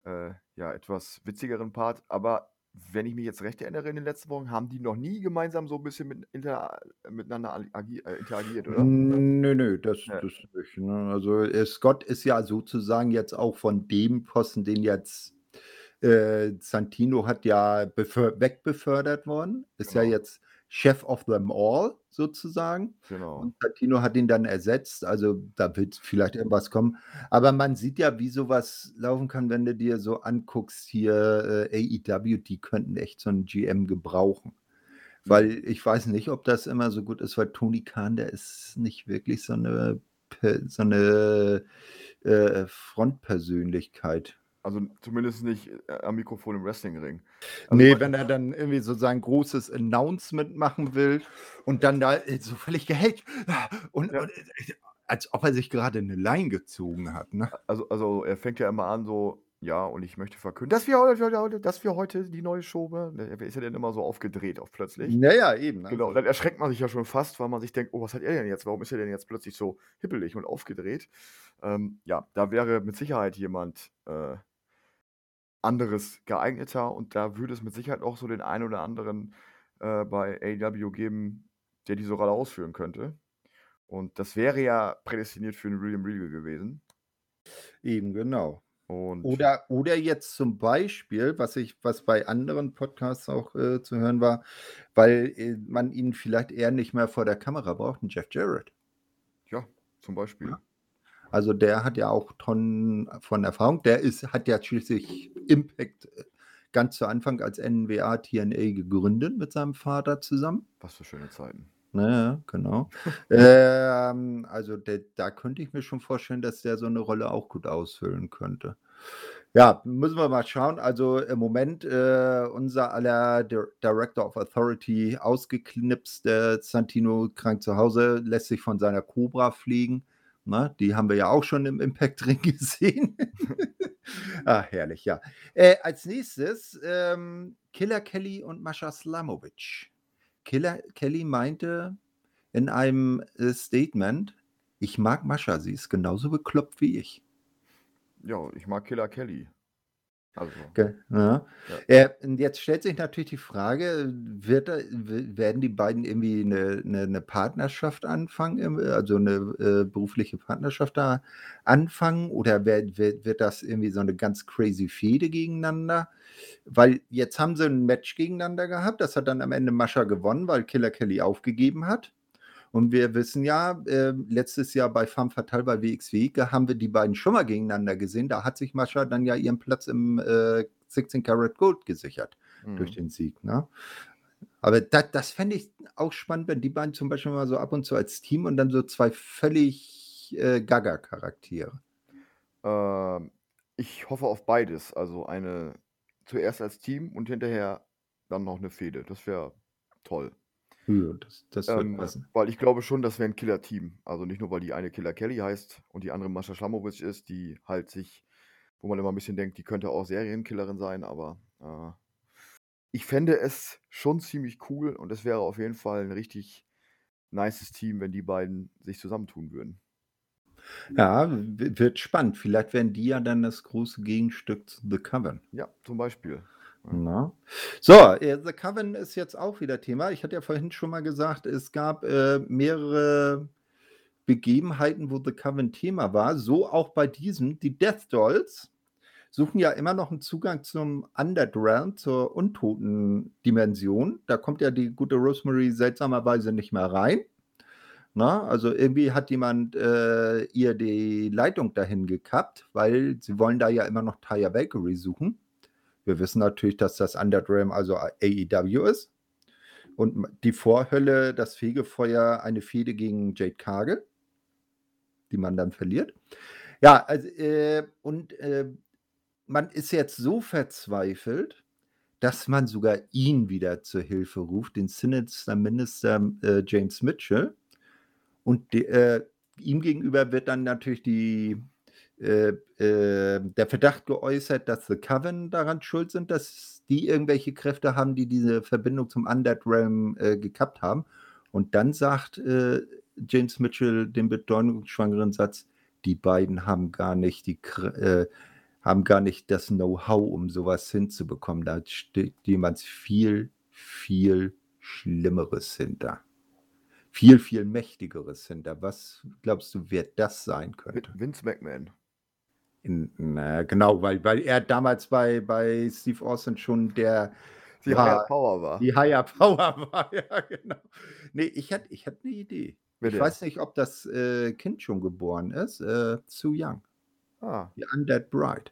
äh, ja, etwas witzigeren Part. Aber wenn ich mich jetzt recht erinnere in den letzten Wochen, haben die noch nie gemeinsam so 'n bisschen mit inter miteinander ali agi äh, interagiert, oder? Nö, nö, das Ne. das nicht, ne? Also, äh, Scott ist ja sozusagen jetzt auch von dem Posten, den jetzt, äh, Santino hat ja beför wegbefördert worden. Ist ja Genau. jetzt Chef of them all sozusagen. Genau. Und Santino hat ihn dann ersetzt. Also, da wird vielleicht irgendwas kommen. Aber man sieht ja, wie so was laufen kann, wenn du dir so anguckst hier, äh, AEW, die könnten echt so 'n GM gebrauchen. Mhm. Weil ich weiß nicht, ob das immer so gut ist, weil Tony Khan, der ist nicht wirklich so 'ne Pe so 'ne, äh, Frontpersönlichkeit. Also, zumindest nicht, äh, am Mikrofon im Wrestlingring. Also, Ne, man wenn er dann irgendwie so sein großes Announcement machen will und dann da, äh, so völlig gehetzt und Ja. und, äh, als ob er sich gerade 'ne Line gezogen hat, ne? Also also, er fängt ja immer an so: „Ja, und ich möchte verkünden, dass wir heu heute dass wir heute die neue Show“ ne? Ist ja dann immer so aufgedreht auch plötzlich. Ja, ja, eben, ne? Genau, dann erschreckt man sich ja schon fast, weil man sich denkt: „Oh, was hat er denn jetzt? Warum ist er denn jetzt plötzlich so hippelig und aufgedreht?“ Ähm, ja, da wäre mit Sicherheit jemand, äh anderes geeigneter und da würde es mit Sicherheit auch so den einen oder anderen, äh, bei AEW geben, der diese Rolle ausführen könnte. Und das wäre ja prädestiniert für 'n William Regal gewesen. Eben, genau. Und Oder oder jetzt zum Beispiel, was ich was bei anderen Podcasts auch, äh, zu hören war, weil, äh, man ihn vielleicht eher nicht mehr vor der Kamera braucht, 'n Jeff Jarrett. Ja, zum Beispiel. Ja. Also, der hat ja auch Tonnen von Erfahrung. Der ist hat ja schließlich Impact, äh, ganz zu Anfang als NWA TNA gegründet mit seinem Vater zusammen. Was für schöne Zeiten. Na ja, genau. *laughs* Ähm, also, de da könnte ich mir schon vorstellen, dass der so 'ne Rolle auch gut ausfüllen könnte. Ja, müssen wir mal schauen. Also, im Moment, äh, unser aller Dir Director of Authority ausgeknipst, der Santino krank zu Hause, lässt sich von seiner Cobra fliegen, ne? Die haben wir ja auch schon im Impact-Ring *laughs* gesehen. Ach, *laughs* herrlich, ja. Äh, als Nächstes, ähm, Killer Kelly und Mascha Slamovich. Killer Kelly meinte in einem, äh, Statement: „Ich mag Mascha, sie ist genauso bekloppt wie ich.“ Ja, ich mag Killer Kelly. Also Ge ja. Ja. Äh, und jetzt stellt sich natürlich die Frage, wird werden die beiden irgendwie 'ne 'ne 'ne Partnerschaft anfangen, also 'ne, äh, berufliche Partnerschaft da anfangen oder wer wird wird das irgendwie so 'ne ganz crazy Fehde gegeneinander? Weil jetzt haben sie 'n Match gegeneinander gehabt, das hat dann am Ende Mascha gewonnen, weil Killer Kelly aufgegeben hat. Und wir wissen ja, äh, letztes Jahr bei Femme Fatale bei WXW haben wir die beiden schon mal gegeneinander gesehen. Da hat sich Mascha dann ja ihren Platz im, äh, 16 Karat Gold gesichert durch Mhm. den Sieg, ne? Aber da das fände ich auch spannend, wenn die beiden zum Beispiel mal so ab und zu als Team und dann so 2 völlig, äh, gaga Charaktere. Ähm, ich hoffe auf beides. Also, eine zuerst als Team und hinterher dann noch 'ne Fehde. Das wäre toll. Das das wird Ähm, passen. weil ich glaube schon, das wäre 'n Killer-Team. Also, nicht nur, weil die eine Killer Kelly heißt und die andere Mascha Slamovich ist, die halt sich wo man immer 'n bisschen denkt, die könnte auch Serienkillerin sein, aber, äh, ich fände es schon ziemlich cool und es wäre auf jeden Fall 'n richtig nices Team, wenn die beiden sich zusammentun würden. Ja, wird spannend. Vielleicht werden die ja dann das große Gegenstück zu The Coven. Ja, zum Beispiel. Ne? So, äh, The Coven ist jetzt auch wieder Thema. Ich hatte ja vorhin schon mal gesagt, es gab, äh, mehrere Begebenheiten, wo The Coven Thema war, so auch bei diesem. Die Death Dolls suchen ja immer noch 'n Zugang zum Underground, zur Untoten-Dimension. Da kommt ja die gute Rosemary seltsamerweise nicht mehr rein, ne? Also, irgendwie hat jemand, äh, ihr die Leitung dahin gekappt, weil sie wollen da ja immer noch Taya Valkyrie suchen. Wir wissen natürlich, dass das Underground, also AEW ist. Und die Vorhölle, das Fegefeuer, eine Fehde gegen Jade Cargill, die man dann verliert. Ja, also, äh, und, äh, man ist jetzt so verzweifelt, dass man sogar ihn wieder zur Hilfe ruft, den Sinister Minister, äh, James Mitchell. Und de äh, ihm gegenüber wird dann natürlich die äh, äh, der Verdacht geäußert, dass The Coven daran schuld sind, dass die irgendwelche Kräfte haben, die diese Verbindung zum Underrealm, äh, gekappt haben. Und dann sagt, äh, James Mitchell den bedeutungsschwangeren Satz: „Die beiden haben gar nicht die äh, haben gar nicht das Know-how, um so was hinzubekommen. Da steckt jemand viel, viel Schlimmeres hinter. Viel, viel Mächtigeres hinter.“ Was glaubst du, wer das sein könnte? Vince McMahon. N na, genau, weil weil er damals bei bei Steve Austin schon der Die Higher war Power war. die Higher Power *laughs* war, ja, genau. Ne, ich hätte ich hätte 'ne Idee. Wer Ich weiß nicht, ob das, äh, Kind schon geboren ist, äh, Su Yung. Ah. Die Undead Bride.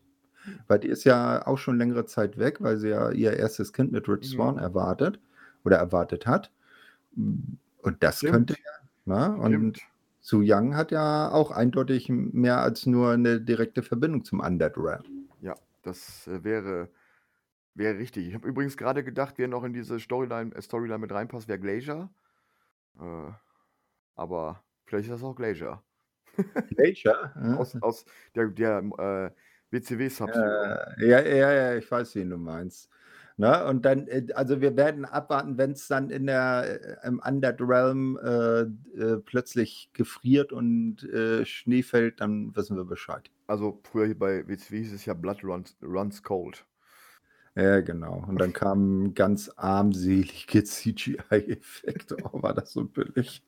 Weil die ist ja auch schon längere Zeit weg, weil sie ja ihr 1. Kind mit Rich Mhm. erwartet oder erwartet hat. Und das könnte Stimmt. ja ne? Und Stimmt. Su Yung hat ja auch eindeutig mehr als nur 'ne direkte Verbindung zum Undead Realm. Ja, das, äh, wäre wäre richtig. Ich habe übrigens grade gedacht, wer noch in diese Storyline äh, Storyline mit reinpasst, wäre Glacier. Äh, aber vielleicht ist das auch Glacier. *laughs* Glacier? Aus aus der der, äh, WCW Sub-Zero. Äh, ja, ja, ja, ich weiß, wen du meinst. Ne? Und dann, äh, also wir werden abwarten, wenn's dann in der äh, im Undead Realm, äh, äh, plötzlich gefriert und, äh, Schnee fällt, dann wissen wir Bescheid. Also, früher hier bei WCW hieß es ja Blood runs runs cold. Ja, genau. Und dann kamen ganz armselige *laughs* CGI-Effekte. Oh, war das so billig.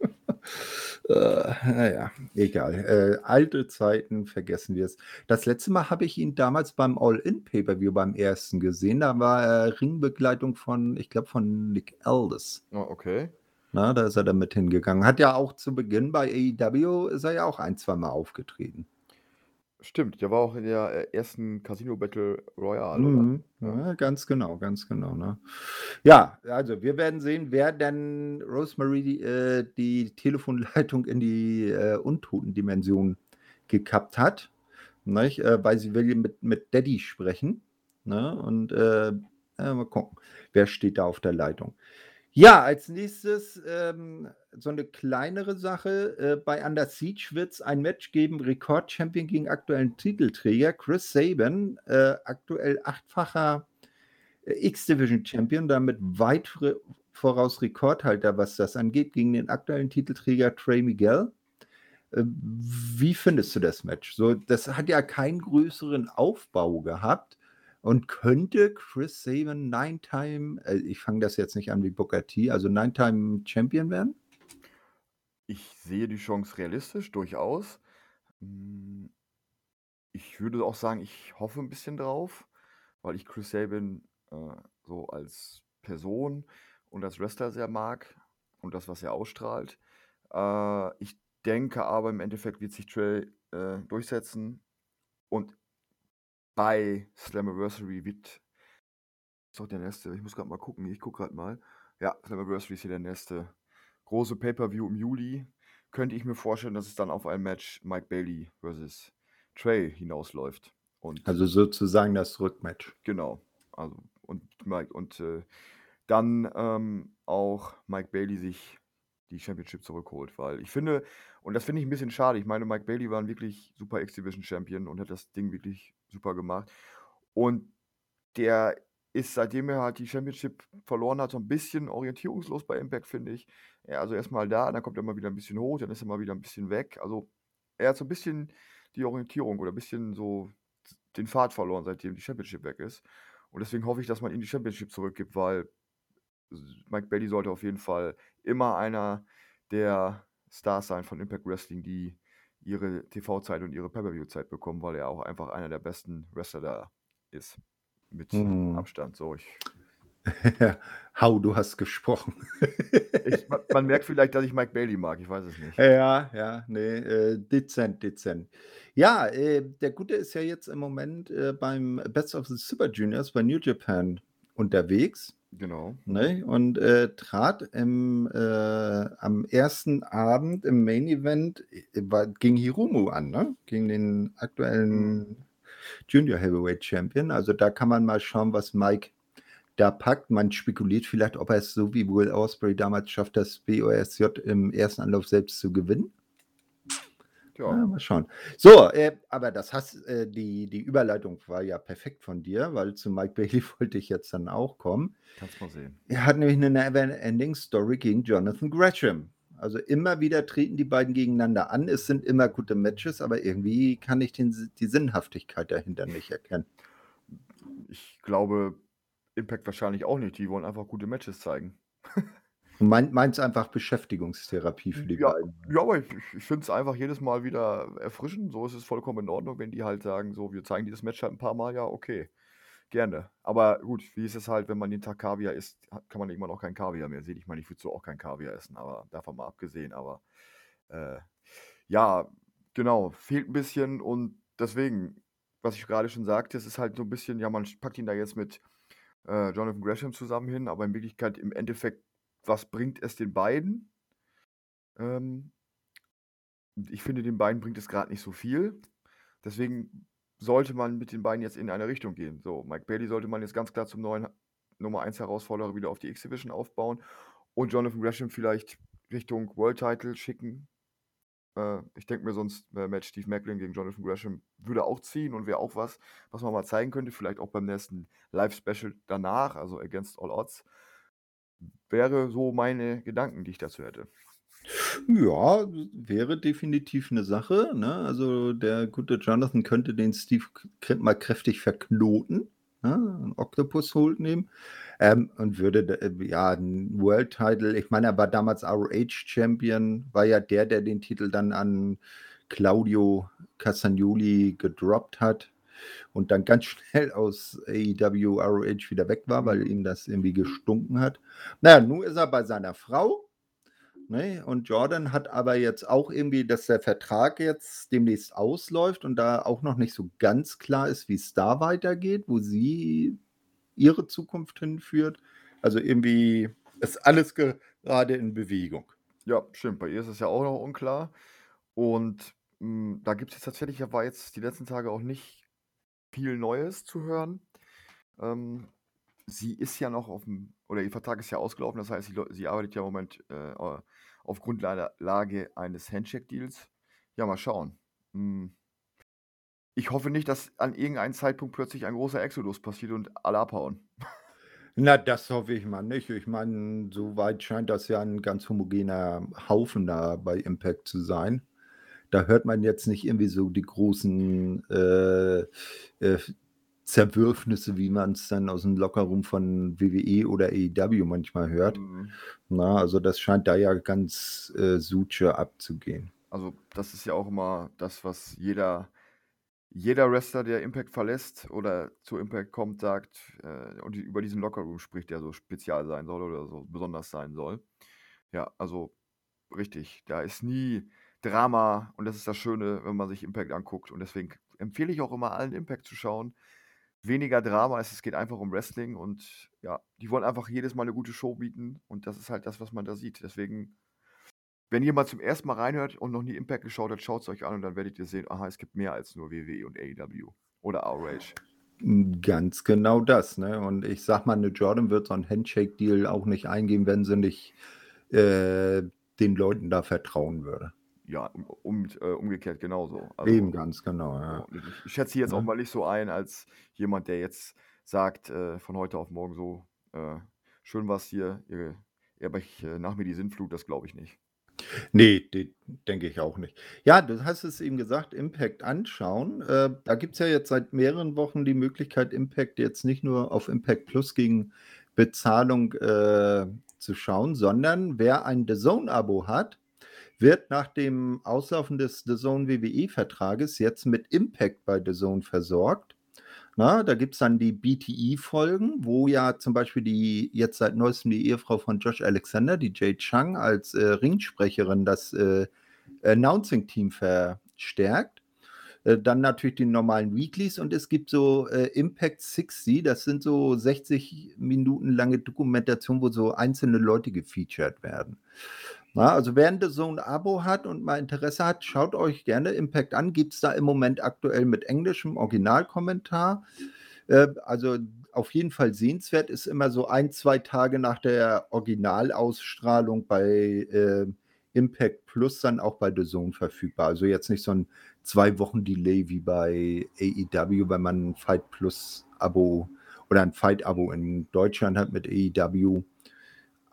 Äh, naja, egal. Äh, alte Zeiten, vergessen wir es. Das letzte Mal habe ich ihn damals beim All-In-Pay-Per-View beim ersten gesehen. Da war er Ringbegleitung von, ich glaube, von Nick Aldis. Oh, okay. Na, da ist er dann mit hingegangen. Hat ja auch zu Beginn bei AEW ist er ja auch ein, zwei Mal aufgetreten. Stimmt, der war auch in der äh, ersten Casino Battle Royale, Mhm. oder? Ja. Ja, ganz genau, ganz genau, ne? Ja, also wir werden sehen, wer denn Rosemary die, äh, die Telefonleitung in die äh, Untoten-Dimension gekappt hat, nicht? Äh, weil sie will mit, mit Daddy sprechen. Ne? Und äh, mal gucken, wer steht da auf der Leitung. Ja, als nächstes ähm, so eine kleinere Sache. Äh, bei Under Siege wird es ein Match geben, Rekord-Champion gegen aktuellen Titelträger Chris Sabin, äh, aktuell achtfacher äh, X-Division-Champion, damit weit voraus Rekordhalter, was das angeht, gegen den aktuellen Titelträger Trey Miguel. Äh, Wie findest du das Match? So, das hat ja keinen größeren Aufbau gehabt und könnte Chris Sabin Nine-Time, äh, ich fange das jetzt nicht an wie Booker T, also Nine-Time Champion werden? Ich sehe die Chance realistisch, durchaus. Hm, ich würde auch sagen, ich hoffe ein bisschen drauf, weil ich Chris Sabin äh, so als Person und als Wrestler sehr mag und das, was er ausstrahlt. Äh, ich denke aber im Endeffekt wird sich Trey äh, durchsetzen und bei Slammiversary wird ist doch der nächste, ich muss gerade mal gucken, ich gucke gerade mal. Ja, Slammiversary ist hier der nächste große Pay-Per-View im Juli. Könnte ich mir vorstellen, dass es dann auf ein Match Mike Bailey versus Trey hinausläuft. Und Also sozusagen das Rückmatch. Genau. Also, und Mike, und äh, dann ähm, auch Mike Bailey sich die Championship zurückholt, weil ich finde, und das finde ich ein bisschen schade, ich meine, Mike Bailey war ein wirklich super X-Division-Champion und hat das Ding wirklich super gemacht. Und der ist, seitdem er halt die Championship verloren hat, so ein bisschen orientierungslos bei Impact, finde ich. Ja, also erstmal da, dann kommt er mal wieder ein bisschen hoch, dann ist er mal wieder ein bisschen weg. Also er hat so ein bisschen die Orientierung oder ein bisschen so den Pfad verloren, seitdem die Championship weg ist. Und deswegen hoffe ich, dass man ihm die Championship zurückgibt, weil Mike Bailey sollte auf jeden Fall immer einer der Stars sein von Impact Wrestling, die ihre TV-Zeit und ihre Pay-Per-View-Zeit bekommen, weil er auch einfach einer der besten Wrestler da ist. Mit Mhm. Abstand. So, ich, *laughs* Hau, du hast gesprochen. *laughs* ich, man, man merkt vielleicht, dass ich Mike Bailey mag, ich weiß es nicht. Ja, ja, nee, äh, dezent, dezent. Ja, äh, der Gute ist ja jetzt im Moment äh, beim Best of the Super Juniors bei New Japan unterwegs. Genau. Ne? Und äh, trat im, äh, am ersten Abend im Main Event äh, war, gegen Hiromu an, ne? gegen den aktuellen Junior Heavyweight Champion. Also da kann man mal schauen, was Mike da packt. Man spekuliert vielleicht, ob er es so wie Will Ospreay damals schafft, das BOSJ im ersten Anlauf selbst zu gewinnen. Ja, Ja, mal schauen. So, äh, aber das hast, äh, die, die Überleitung war ja perfekt von dir, weil zu Mike *laughs* Bailey wollte ich jetzt dann auch kommen. kannst mal sehen. Er hat nämlich eine Never-Ending-Story gegen Jonathan Gresham. Also immer wieder treten die beiden gegeneinander an. Es sind immer gute Matches, aber irgendwie kann ich den, die Sinnhaftigkeit dahinter nicht erkennen. Ich glaube, Impact wahrscheinlich auch nicht. Die wollen einfach gute Matches zeigen. *laughs* Und mein, meins einfach Beschäftigungstherapie für die Ja, beiden. ja aber ich, ich finde es einfach jedes Mal wieder erfrischend. So ist es vollkommen in Ordnung, wenn die halt sagen, so, wir zeigen dieses Match halt ein paar Mal, ja, okay. Gerne. Aber gut, wie ist es halt, wenn man den Tag Kaviar isst, kann man irgendwann auch kein Kaviar mehr sehen. Ich meine, ich würde so auch kein Kaviar essen, aber davon mal abgesehen. Aber äh, ja, genau, fehlt ein bisschen und deswegen, was ich gerade schon sagte, es ist halt so ein bisschen, ja, man packt ihn da jetzt mit äh, Jonathan Gresham zusammen hin, aber in Wirklichkeit im Endeffekt, was bringt es den beiden? Ähm, ich finde, den beiden bringt es gerade nicht so viel. Deswegen sollte man mit den beiden jetzt in eine Richtung gehen. So, Mike Bailey sollte man jetzt ganz klar zum neuen Nummer 1 Herausforderer wieder auf die X-Division aufbauen und Jonathan Gresham vielleicht Richtung World Title schicken. Äh, ich denke mir sonst, äh, Match Steve Macklin gegen Jonathan Gresham würde auch ziehen und wäre auch was, was man mal zeigen könnte. Vielleicht auch beim nächsten Live-Special danach, also Against All Odds. Wäre so meine Gedanken, die ich dazu hätte. Ja, wäre definitiv eine Sache. Ne? Also der gute Jonathan könnte den Steve mal kräftig verknoten. ne, 'n Octopus Hold nehmen, ähm, und würde äh, ja, 'n World Title ich meine, er war damals ROH Champion, war ja der, der den Titel dann an Claudio Castagnoli gedroppt hat und dann ganz *laughs* schnell aus AEW, ROH wieder weg war, weil ihm das irgendwie gestunken hat. Na ja, nun ist er bei seiner Frau, ne, und Jordan hat aber jetzt auch irgendwie dass der Vertrag jetzt demnächst ausläuft und da auch noch nicht so ganz klar ist, wie's da weitergeht, wo sie ihre Zukunft hinführt. Also, irgendwie ist alles gerade in Bewegung. Ja, stimmt. Bei ihr ist es ja auch noch unklar. Und, hm, da gibt's jetzt tatsächlich war jetzt die letzten Tage auch nicht viel Neues zu hören. Ähm, sie ist ja noch auf'm oder ihr Vertrag ist ja ausgelaufen, das heißt, sie sie arbeitet ja im Moment, äh, auf Grundlage Lage eines Handshake-Deals. Ja, mal schauen. Hm ich hoffe nicht, dass an irgendeinem Zeitpunkt plötzlich ein großer Exodus passiert und alle abhauen. *laughs* Na, das hoffe ich mal nicht. Ich meine, so weit scheint das ja 'n ganz homogener Haufen da bei Impact zu sein. Da hört man jetzt nicht irgendwie so die großen, äh, äh, Zerwürfnisse, wie man's dann aus'm Lockerroom von WWE oder AEW manchmal hört. Mhm. Na, also, das scheint da ja ganz, äh, Suche abzugehen. Also, das ist ja auch immer das, was jeder jeder Wrestler, der Impact verlässt oder zu Impact kommt, sagt, äh und über diesen Lockerroom spricht, der so spezial sein soll oder so besonders sein soll. Ja, also, richtig. Da ist nie Drama und das ist das Schöne, wenn man sich Impact anguckt und deswegen empfehle ich auch immer allen, Impact zu schauen. Weniger Drama, es es geht einfach um Wrestling und ja, die wollen einfach jedes Mal 'ne gute Show bieten und das ist halt das, was man da sieht. Deswegen wenn jemand zum 1. Mal reinhört und noch nie Impact geschaut hat, schaut's euch an und dann werdet ihr sehen: „Aha, es gibt mehr als nur WWE und AEW oder ROH.“ Hm, ganz genau das, ne? Und ich sage mal, 'ne Jordan wird so 'n Handshake-Deal auch nicht eingehen, wenn sie nicht, äh, den Leuten da vertrauen würde. Ja, um und, äh, umgekehrt genauso. Eben, Also ganz genau, ja. ich ich schätze jetzt auch Ne? mal nicht so ein als jemand, der jetzt sagt, äh, von heute auf morgen so, äh: „Schön war's hier, ihr aber ich äh, nach mir die Sinnflut“, das glaube ich nicht. Ne, de denke ich auch nicht. Ja, du hast es eben gesagt, Impact anschauen. Äh, da gibt's ja jetzt seit mehreren Wochen die Möglichkeit, Impact jetzt nicht nur auf Impact Plus gegen Bezahlung, äh, zu schauen, sondern wer ein DAZN-Abo hat, wird nach dem Auslaufen des DAZN-WWE-Vertrages jetzt mit Impact bei DAZN versorgt. Na, da gibt's dann die BTE-Folgen, wo ja zum Beispiel die jetzt seit Neuestem die Ehefrau von Josh Alexander, die Jade Chung, als, äh, Ringsprecherin das, äh, Announcing-Team verstärkt. Äh, dann natürlich die normalen Weeklys und es gibt so, äh, Impact 60, das sind so 60 Minuten lange Dokumentationen, wo so einzelne Leute gefeatured werden. Na, also wer 'n DAZN-Abo hat und mal Interesse hat, schaut euch gerne Impact an. Gibt's da im Moment aktuell mit englischem Originalkommentar. Äh, also, auf jeden Fall sehenswert, ist immer so 1, 2 Tage nach der Originalausstrahlung bei, äh, Impact Plus dann auch bei DAZN verfügbar. Also, jetzt nicht so 'n 2 Wochen Delay wie bei AEW, wenn man 'n Fight Plus-Abo oder 'n Fight-Abo in Deutschland hat mit AEW,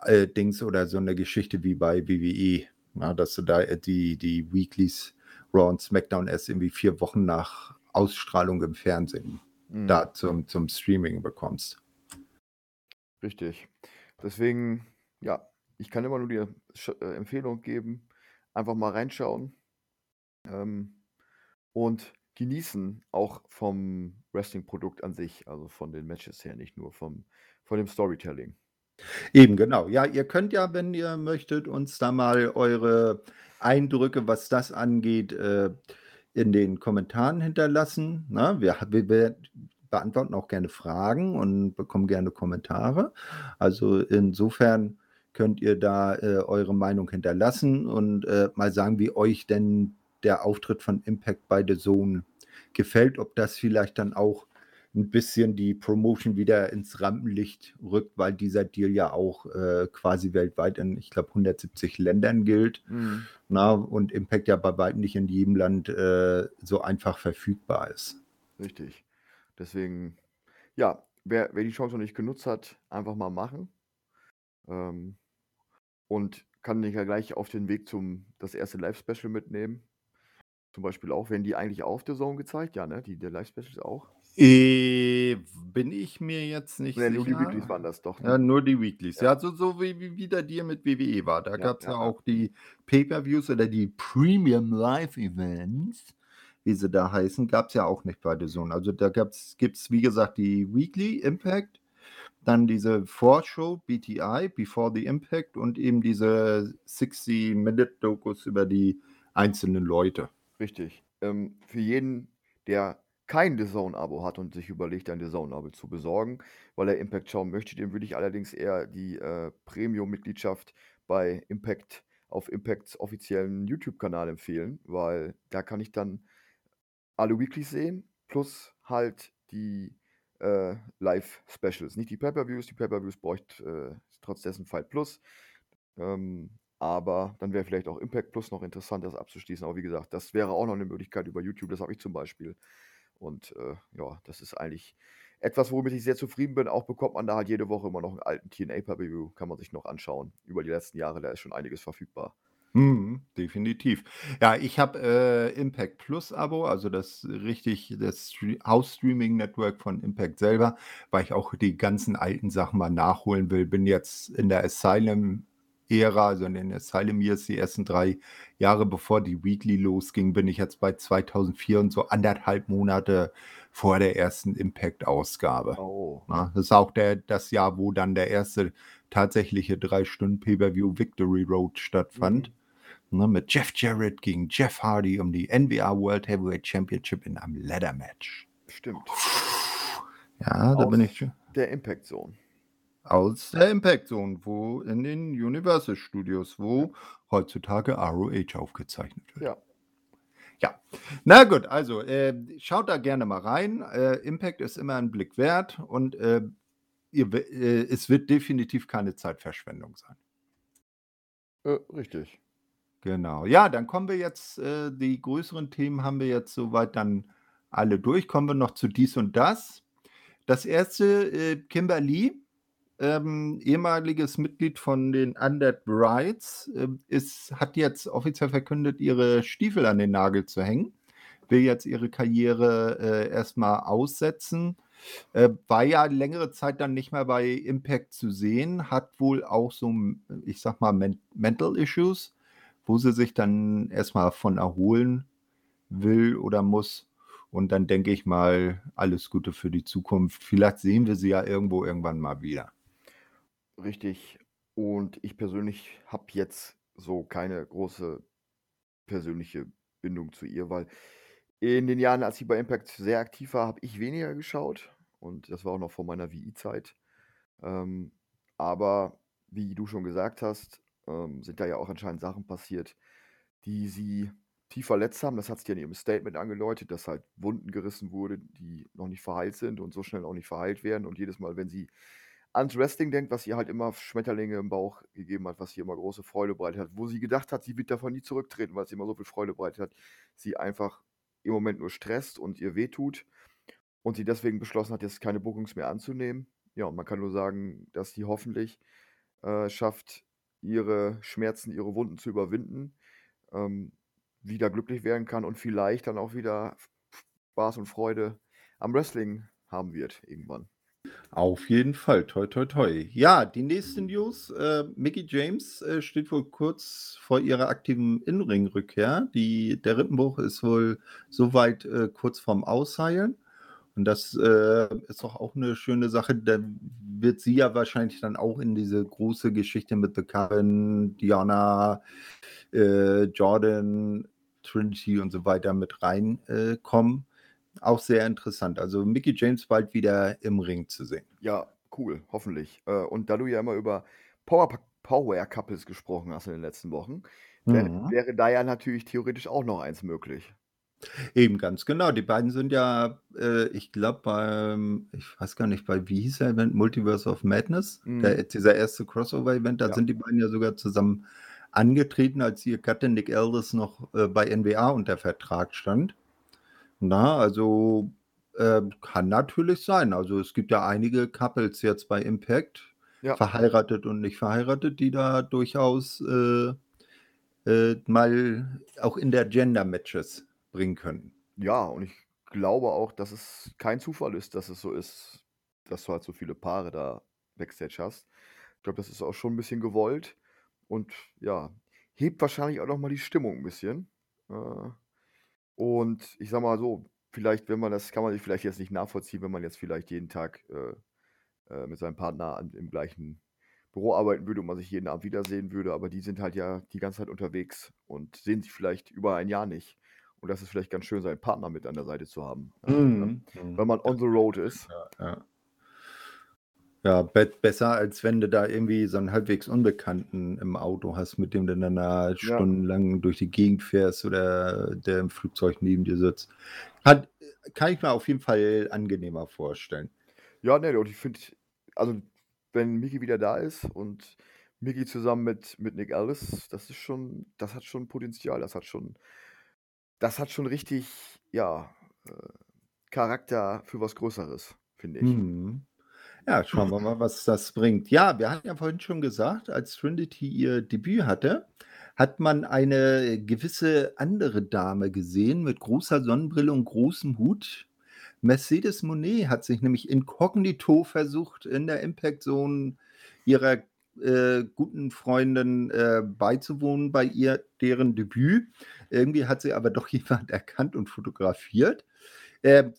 äh, Dings oder so 'ne Geschichte wie bei WWE, na, dass du da, äh, die die Weeklys Raw und SmackDown erst irgendwie 4 Wochen nach Ausstrahlung im Fernsehen Mhm. da zum zum Streaming bekommst. Richtig. Deswegen, ja, ich kann immer nur die äh, Empfehlung geben, einfach mal reinschauen. Ähm, und genießen auch vom Wrestling-Produkt an sich, also von den Matches her, nicht nur vom von dem Storytelling. Eben, genau. Ja, ihr könnt ja, wenn ihr möchtet, uns da mal eure Eindrücke, was das angeht, äh, in den Kommentaren hinterlassen, ne? Wir wir wir beantworten auch gerne Fragen und bekommen gerne Kommentare. Also, insofern könnt ihr da, äh, eure Meinung hinterlassen und, äh, mal sagen, wie euch denn der Auftritt von Impact bei DAZN gefällt, ob das vielleicht dann auch 'n bisschen die Promotion wieder ins Rampenlicht rückt, weil dieser Deal ja auch, äh, quasi weltweit in, ich glaube, 170 Ländern gilt, Mhm. na, und Impact ja bei weitem nicht in jedem Land, äh, so einfach verfügbar ist. Richtig. Deswegen, ja, wer wer die Chance noch nicht genutzt hat, einfach mal machen. Ähm, und kann dich ja gleich auf den Weg zum das erste Live-Special mitnehmen. zum Beispiel auch. Werden die eigentlich auf der Zone gezeigt? Ja, ne? Die, der Live-Specials auch? Äh, bin ich mir jetzt nicht Ne, nur die sicher. Weeklies waren das doch, Ja, ne? nur die Weeklies. Ja. Ja, so, so wie, wie wieder dir mit WWE war. Da Ja, gab es ja, ja ja. auch die Pay-Per-Views oder die Premium Live-Events, wie sie da heißen, gab es ja auch nicht bei The Zone. Also da gibt es, wie gesagt, die Weekly Impact, dann diese Vorschau BTI, Before the Impact und eben diese 60-Minute-Dokus über die einzelnen Leute. Richtig. Ähm, für jeden, der kein The Zone-Abo hat und sich überlegt, ein The Zone-Abo zu besorgen, weil er Impact schauen möchte, dem würde ich allerdings eher die äh, Premium-Mitgliedschaft bei Impact auf Impacts offiziellen YouTube-Kanal empfehlen, weil da kann ich dann alle Weeklies sehen, plus halt die äh, Live-Specials. Nicht die Pay-Per-Views, die Pay-Per-Views bräuchte äh, trotz dessen Fight Plus. Ähm, aber dann wäre vielleicht auch Impact Plus noch interessant, das abzuschließen. Aber wie gesagt, das wäre auch noch eine Möglichkeit über YouTube. Das habe ich zum Beispiel. Und äh, ja, das ist eigentlich etwas, womit ich sehr zufrieden bin. Auch bekommt man da halt jede Woche immer noch einen alten TNA Pay-Per-View, kann man sich noch anschauen. Über die letzten Jahre, da ist schon einiges verfügbar. Mhm, definitiv. Ja, ich habe äh, Impact Plus Abo, also das richtig, das Stre House-Streaming Network von Impact selber, weil ich auch die ganzen alten Sachen mal nachholen will. Bin jetzt in der Asylum-Ära, also in den Asylum Years, die ersten drei Jahre bevor die Weekly losging, bin ich jetzt bei 2004 und so anderthalb Monate vor der ersten Impact-Ausgabe. Oh. Das ist auch der, das Jahr, wo dann der erste tatsächliche drei Stunden Pay-Per-View Victory Road stattfand. Mhm. Ne, mit Jeff Jarrett gegen Jeff Hardy um die NWA World Heavyweight Championship in einem Ladder Match. Stimmt. Ja, da Aus bin ich schon der Impact Zone. Aus der Impact Zone, wo in den Universal Studios, wo heutzutage ROH aufgezeichnet wird. Ja. Ja, na gut, also äh, schaut da gerne mal rein. Äh, Impact ist immer ein Blick wert und äh, ihr, es wird definitiv keine Zeitverschwendung sein. Äh, richtig. Genau. Ja, dann kommen wir jetzt, äh, die größeren Themen haben wir jetzt soweit dann alle durch. Kommen wir noch zu dies und das. Das erste, äh, Kimberly, ähm, ehemaliges Mitglied von den Undead Brides, äh, ist, hat jetzt offiziell verkündet, ihre Stiefel an den Nagel zu hängen. Will jetzt ihre Karriere äh, erstmal aussetzen. Äh, war ja längere Zeit dann nicht mehr bei Impact zu sehen, hat wohl auch so, ich sag mal, men Mental Issues, wo sie sich dann erstmal von erholen will oder muss. Und dann denke ich mal, alles Gute für die Zukunft. Vielleicht sehen wir sie ja irgendwo irgendwann mal wieder. Richtig. Und ich persönlich habe jetzt so keine große persönliche Bindung zu ihr, weil in den Jahren, als sie bei Impact sehr aktiv war, habe ich weniger geschaut. Und das war auch noch vor meiner WI-Zeit. Ähm, aber wie du schon gesagt hast, ähm, sind da ja auch anscheinend Sachen passiert, die sie tief verletzt haben. Das hat sie ja in ihrem Statement angedeutet, dass halt Wunden gerissen wurde, die noch nicht verheilt sind und so schnell auch nicht verheilt werden. Und jedes Mal, wenn sie ans Wrestling denkt, was ihr halt immer Schmetterlinge im Bauch gegeben hat, was ihr immer große Freude bereitet hat, wo sie gedacht hat, sie wird davon nie zurücktreten, weil ihr immer so viel Freude bereitet hat, sie einfach im Moment nur stresst und ihr wehtut und sie deswegen beschlossen hat, jetzt keine Bookings mehr anzunehmen. Ja, und man kann nur sagen, dass sie hoffentlich äh, schafft, ihre Schmerzen, ihre Wunden zu überwinden, ähm, wieder glücklich werden kann und vielleicht dann auch wieder Spaß und Freude am Wrestling haben wird irgendwann. Auf jeden Fall, toi, toi, toi. Ja, die nächste News. Äh, Mickey James äh, steht wohl kurz vor ihrer aktiven Innenring-Rückkehr. Der Rippenbruch ist wohl soweit äh, kurz vorm Ausheilen. Und das äh, ist doch auch eine schöne Sache. Da wird sie ja wahrscheinlich dann auch in diese große Geschichte mit The Coven, Diana, äh, Jordan, Trinity und so weiter mit reinkommen. Auch sehr interessant. Also Mickey James bald wieder im Ring zu sehen. Ja, cool, hoffentlich. Äh, und da du ja immer über Power Power Couples gesprochen hast in den letzten Wochen, wäre, Mhm. wäre da ja natürlich theoretisch auch noch eins möglich. Eben ganz genau. Die beiden sind ja, äh, ich glaube, beim, ich weiß gar nicht, bei wie hieß der Event, Multiverse of Madness, Mhm. der, dieser erste Crossover-Event, da Ja. sind die beiden ja sogar zusammen angetreten, als ihr Gatte Nick Aldis noch äh, bei NWA unter Vertrag stand. Na, also äh, kann natürlich sein. Also es gibt ja einige Couples jetzt bei Impact, Ja. verheiratet und nicht verheiratet, die da durchaus äh, äh, mal auch in der Gender-Matches bringen können. Ja, und ich glaube auch, dass es kein Zufall ist, dass es so ist, dass du halt so viele Paare da Backstage hast. Ich glaube, das ist auch schon ein bisschen gewollt und ja, hebt wahrscheinlich auch noch mal die Stimmung ein bisschen. Äh, und ich sage mal so, vielleicht, wenn man das kann man sich vielleicht jetzt nicht nachvollziehen, wenn man jetzt vielleicht jeden Tag, äh, äh, mit seinem Partner an im gleichen Büro arbeiten würde und man sich jeden Abend wiedersehen würde, aber die sind halt ja die ganze Zeit unterwegs und sehen sich vielleicht über ein Jahr nicht. Und das ist vielleicht ganz schön, seinen Partner mit an der Seite zu haben, äh, Mhm, wenn mhm. man on the road ist. Ja, ja. Ja, be besser, als wenn du da irgendwie so 'n halbwegs Unbekannten im Auto hast, mit dem du dann da stundenlang durch die Gegend fährst oder der im Flugzeug neben dir sitzt. Hat kann ich mir auf jeden Fall angenehmer vorstellen. Ja, ne, und ich finde also, wenn Miki wieder da ist und Miki zusammen mit mit Nick Aldis, das ist schon das hat schon Potenzial. Das hat schon das hat schon richtig, ja, äh, Charakter für was Größeres, finde ich. Mhm. Ja, schauen wir mal, was das bringt. Ja, wir hatten ja vorhin schon gesagt, als Trinity ihr Debüt hatte, hat man eine gewisse andere Dame gesehen mit großer Sonnenbrille und großem Hut. Mercedes Moné hat sich nämlich inkognito versucht, in der Impact Zone ihrer, äh, guten Freundin, äh, beizuwohnen bei ihr deren Debüt. Irgendwie hat sie aber doch *laughs* jemand erkannt und fotografiert. Ähm,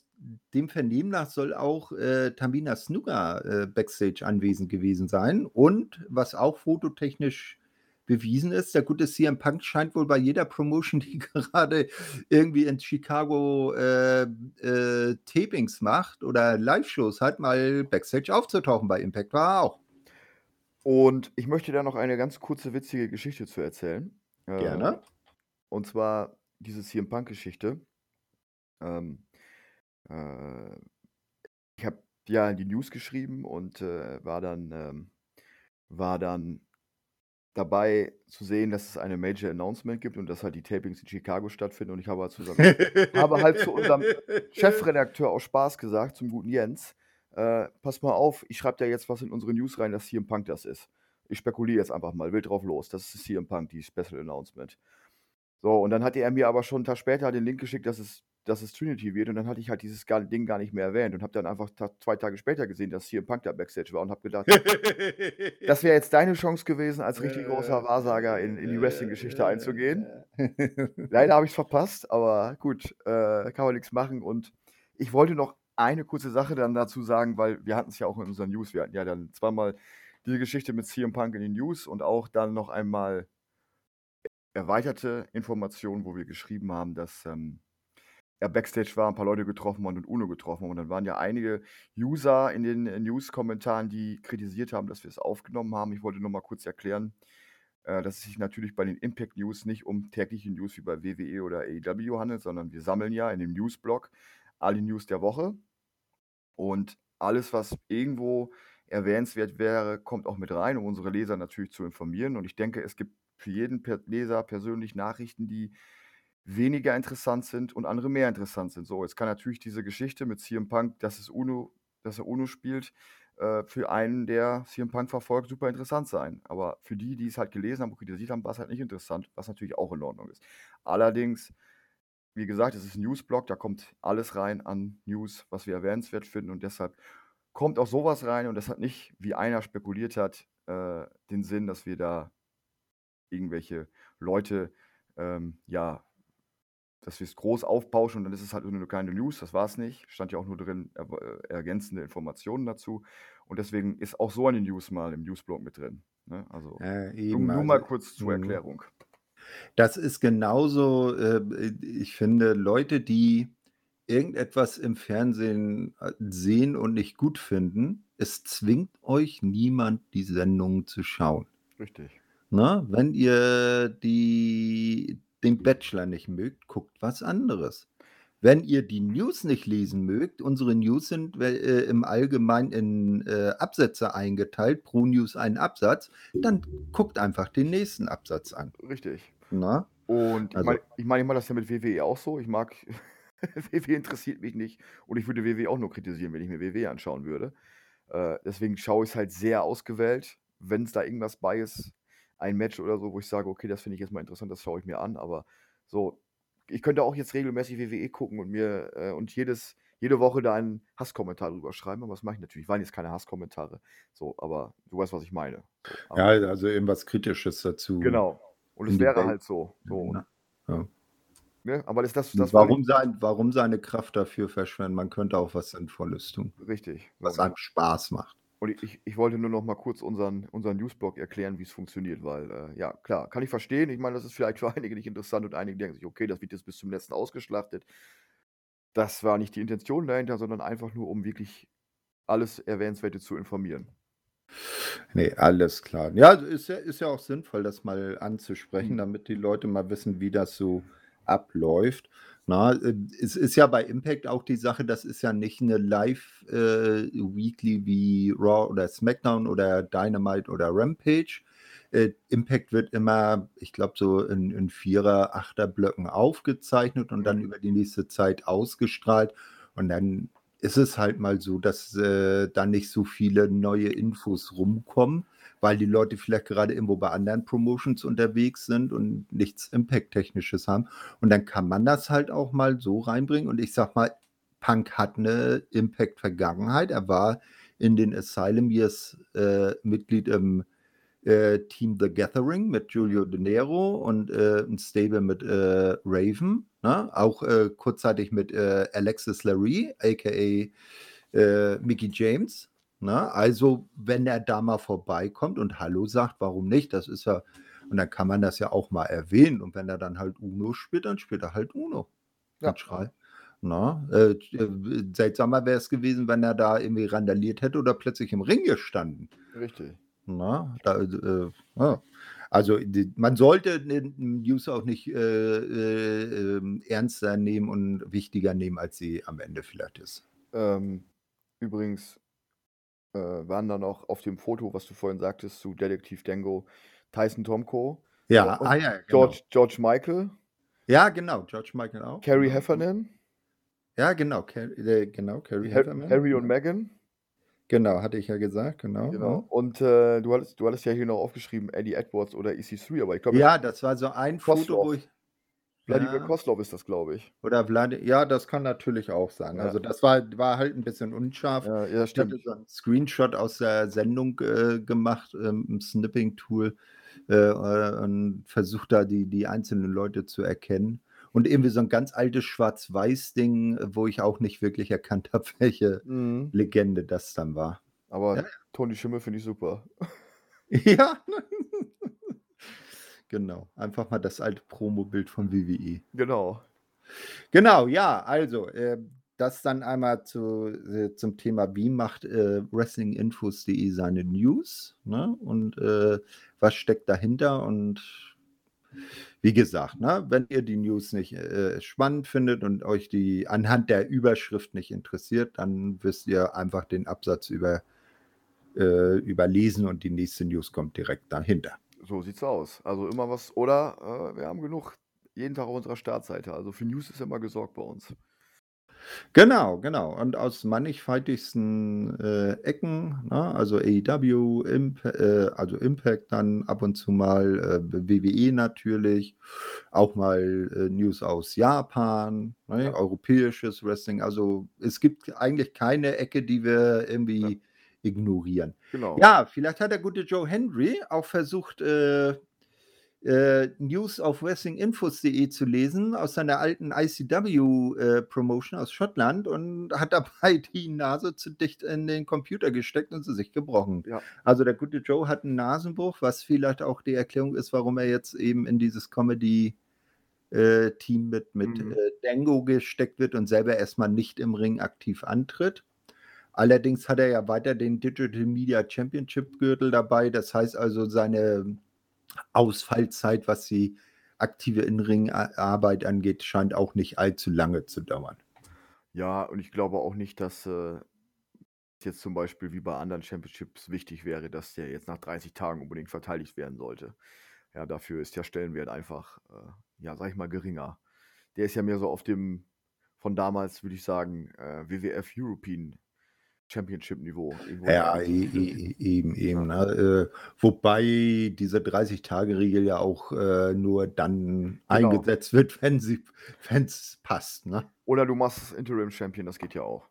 dem Vernehmen nach soll auch, äh, Tamina Snuka, äh, backstage anwesend gewesen sein. Und was auch fototechnisch bewiesen ist, der gute CM Punk scheint wohl bei jeder Promotion, *laughs* die gerade irgendwie in Chicago, äh, äh, Tapings macht oder Liveshows hat, mal backstage aufzutauchen. Bei Impact war er auch. Und ich möchte da noch eine ganz kurze witzige Geschichte zu erzählen. Äh, Gerne. und zwar diese CM Punk-Geschichte. Ähm, äh, ich habe ja in die News geschrieben und, äh, war dann ähm, war dann dabei zu sehen, dass es eine Major Announcement gibt und dass halt die Tapings in Chicago stattfinden und ich habe halt zu unserem habe halt zu unserem Chefredakteur aus Spaß gesagt, zum guten Jens: „Äh, pass mal auf, ich schreibe da jetzt was in unsere News rein, dass CM Punk das ist. Ich spekuliere jetzt einfach mal wild drauf los. Das ist CM Punk, die Special Announcement.“ So, und dann hatte er mir aber schon 'n Tag später den Link geschickt, dass es dass es Trinity wird und dann hatte ich halt dieses Ding gar nicht mehr erwähnt und habe dann einfach Ta 2 Tage später gesehen, dass CM Punk da Backstage war und habe gedacht, das wäre jetzt deine Chance gewesen, als richtig großer Wahrsager in in die Wrestling-Geschichte einzugehen. *laughs* Leider habe ich's verpasst, aber gut, äh, kann man nix machen und ich wollte noch eine kurze Sache dann dazu sagen, weil wir hatten's ja auch in unseren News. Wir hatten ja dann zweimal diese Geschichte mit CM Punk in den News und auch dann noch einmal erweiterte Informationen, wo wir geschrieben haben, dass, ähm, er Backstage war, 'n paar Leute getroffen hat und Uno getroffen. Und dann waren ja einige User in den, News-Kommentaren, die kritisiert haben, dass wir es aufgenommen haben. Ich wollte nur mal kurz erklären, äh, dass es sich natürlich bei den Impact News nicht um tägliche News wie bei WWE oder AEW handelt, sondern wir sammeln ja in dem Newsblog alle News der Woche. Und alles, was irgendwo erwähnenswert wäre, kommt auch mit rein, um unsere Leser natürlich zu informieren. Und ich denke, es gibt für jeden Leser persönlich Nachrichten, die weniger interessant sind und andere mehr interessant sind. So, jetzt kann natürlich diese Geschichte mit CM Punk, dass es Uno dass er Uno spielt, äh, für einen, der CM Punk verfolgt, super interessant sein. Aber für die, die es halt gelesen haben und kritisiert haben, war's halt nicht interessant, was natürlich auch in Ordnung ist. Allerdings, wie gesagt, es ist 'n Newsblog, da kommt alles rein an News, was wir erwähnenswert finden und deshalb kommt auch so was rein und das hat nicht, wie einer spekuliert hat, äh, den Sinn, dass wir da irgendwelche Leute, ähm, ja dass wir's groß aufbauschen und dann ist es halt nur 'ne kleine News, das war's nicht. Stand ja auch nur drin, erw äh, ergänzende Informationen dazu. Und deswegen ist auch so eine News mal im Newsblog mit drin, ne? Also, nur eben, nur mal also kurz zur mhm. Erklärung. Das ist genauso, äh, äh, ich finde, Leute, die irgendetwas im Fernsehen, äh, sehen und nicht gut finden, es zwingt euch niemand, die Sendung zu schauen. Richtig. Ne? Wenn ihr die den Bachelor nicht mögt, guckt was anderes. Wenn ihr die News nicht lesen mögt, unsere News sind, äh, im Allgemeinen in, äh, Absätze eingeteilt, pro News ein Absatz, dann guckt einfach den nächsten Absatz an. Richtig. Ne? Und ich Also meine ich meine, ich mache das ja mit WWE auch so. Ich mag *laughs* WWE interessiert mich nicht und ich würde WWE auch nur kritisieren, wenn ich mir WWE anschauen würde. Äh, deswegen schaue ich's halt sehr ausgewählt. Wenn's da irgendwas bei ist, ein Match oder so, wo ich sage: „Okay, das finde ich jetzt mal interessant, das schaue ich mir an.“ Aber so ich könnte auch jetzt regelmäßig WWE gucken und mir äh, und jedes, jede Woche da einen Hasskommentar drüber schreiben, aber das mache ich natürlich. Waren jetzt keine Hasskommentare. So, aber du weißt, was ich meine. So, ja, also irgendwas Kritisches dazu. Genau. Und es wäre halt so. so. Ja. Ne? Aber ist das, das warum, sein, warum seine Kraft dafür verschwenden? Man könnte auch was Sinnvolles tun. Richtig. Was einem Spaß macht. Und ich, ich wollte nur noch mal kurz unseren, unseren Newsblog erklären, wie es funktioniert, weil, äh, ja, klar, kann ich verstehen. Ich meine, das ist vielleicht für einige nicht interessant und einige denken sich, okay, das wird jetzt bis zum letzten ausgeschlachtet. Das war nicht die Intention dahinter, sondern einfach nur, um wirklich alles Erwähnenswerte zu informieren. Nee, alles klar. Ja, ist ja, ist ja auch sinnvoll, das mal anzusprechen, mhm. damit die Leute mal wissen, wie das so abläuft. Na, äh, es ist ja bei Impact auch die Sache, das ist ja nicht eine Live-Weekly äh, wie Raw oder SmackDown oder Dynamite oder Rampage. Äh, Impact wird immer, ich glaube, so in, in Vierer-, Achter-Blöcken aufgezeichnet und dann mhm. über die nächste Zeit ausgestrahlt. Und dann ist es halt mal so, dass äh, da nicht so viele neue Infos rumkommen weil die Leute vielleicht gerade irgendwo bei anderen Promotions unterwegs sind und nichts Impact-Technisches haben. Und dann kann man das halt auch mal so reinbringen. Und ich sag mal, Punk hat eine Impact-Vergangenheit. Er war in den Asylum Years äh, Mitglied im äh, Team The Gathering mit Julio De Niro und äh, ein Stable mit äh, Raven. Ne? Auch äh, kurzzeitig mit äh, Alexis Larry, aka Mickey James. Ne? Also, wenn er da mal vorbeikommt und Hallo sagt, warum nicht? Das ist ja, und dann kann man das ja auch mal erwähnen. Und wenn er dann halt Uno spielt, dann spielt er halt Uno. Ja. Schrei. Na, äh, äh, seltsamer wäre es gewesen, wenn er da irgendwie randaliert hätte oder plötzlich im Ring gestanden. Richtig. Na, da, äh, ja. Also die, man sollte den News auch nicht äh, äh, ähm, ernster nehmen und wichtiger nehmen, als sie am Ende vielleicht ist. Ähm, übrigens, äh, waren dann auch auf dem Foto, was du vorhin sagtest, zu Detektiv Dango, Tyson Tomko. Ja, ah, ja, genau. George, George Michael. Ja, genau, George Michael auch. Carrie genau. Heffernan. Ja, genau, Car äh, genau Carrie Heffernan. Harry und Meghan. Genau, hatte ich ja gesagt, genau. genau. Und äh, du, hattest, du hattest ja hier noch aufgeschrieben, Eddie Edwards oder EC3, aber ich glaube. Ja, das war so ein Foto, wo ich. Wladimir ja. Koslov ist das, glaube ich. Oder Wladimir, ja, das kann natürlich auch sein. Ja. Also das war, war halt ein bisschen unscharf. Ja, ja stimmt. Ich hatte so einen Screenshot aus der Sendung äh, gemacht, ähm, im Snipping-Tool äh, äh, und versucht da die, die einzelnen Leute zu erkennen. Und irgendwie so ein ganz altes Schwarz-Weiß-Ding, wo ich auch nicht wirklich erkannt habe, *laughs* welche mhm. Legende das dann war. Aber ja. Toni Schimmel finde ich super. *laughs* Ja, Genau, einfach mal das alte Promo-Bild von WWE. Genau. Genau, ja, also äh, das dann einmal zu, äh, zum Thema, wie macht äh, WrestlingInfos.de seine News ne? und äh, was steckt dahinter und wie gesagt, ne, wenn ihr die News nicht äh, spannend findet und euch die anhand der Überschrift nicht interessiert, dann wisst ihr einfach den Absatz über, äh, überlesen und die nächste News kommt direkt dahinter. So sieht's aus. Also immer was oder, äh, wir haben genug jeden Tag auf unserer Startseite. Also für News ist immer gesorgt bei uns. Genau, genau. Und aus mannigfaltigsten äh, Ecken, ne? also AEW, Imp äh, also Impact dann ab und zu mal, äh, WWE natürlich, auch mal äh, News aus Japan, ne? Ja. europäisches Wrestling. Also es gibt eigentlich keine Ecke, die wir irgendwie ja ignorieren. Genau. Ja, vielleicht hat der gute Joe Henry auch versucht, äh, äh, News auf wrestlinginfos.de zu lesen aus seiner alten ICW-Promotion äh, aus Schottland und hat dabei *laughs* die Nase zu dicht in den Computer gesteckt und sie sich gebrochen. Ja. Also der gute Joe hat einen Nasenbruch, was vielleicht auch die Erklärung ist, warum er jetzt eben in dieses Comedy- äh, Team mit, mit mhm. Äh, Dango gesteckt wird und selber erstmal nicht im Ring aktiv antritt. Allerdings hat er ja weiter den Digital Media Championship Gürtel dabei. Das heißt also, seine Ausfallzeit, was die aktive Innenringarbeit angeht, scheint auch nicht allzu lange zu dauern. Ja, und ich glaube auch nicht, dass äh, jetzt zum Beispiel wie bei anderen Championships wichtig wäre, dass der jetzt nach 30 Tagen unbedingt verteidigt werden sollte. Ja, dafür ist der Stellenwert einfach, äh, ja, sag ich mal, geringer. Der ist ja mehr so auf dem von damals, würde ich sagen, äh, WWF European Championship-Niveau. Ja, e e eben, eben. Ne? Äh, wobei diese 30-Tage-Regel ja auch äh, nur dann genau. eingesetzt wird, *laughs* wenn es passt. Ne? Oder du machst Interim-Champion, das geht ja auch.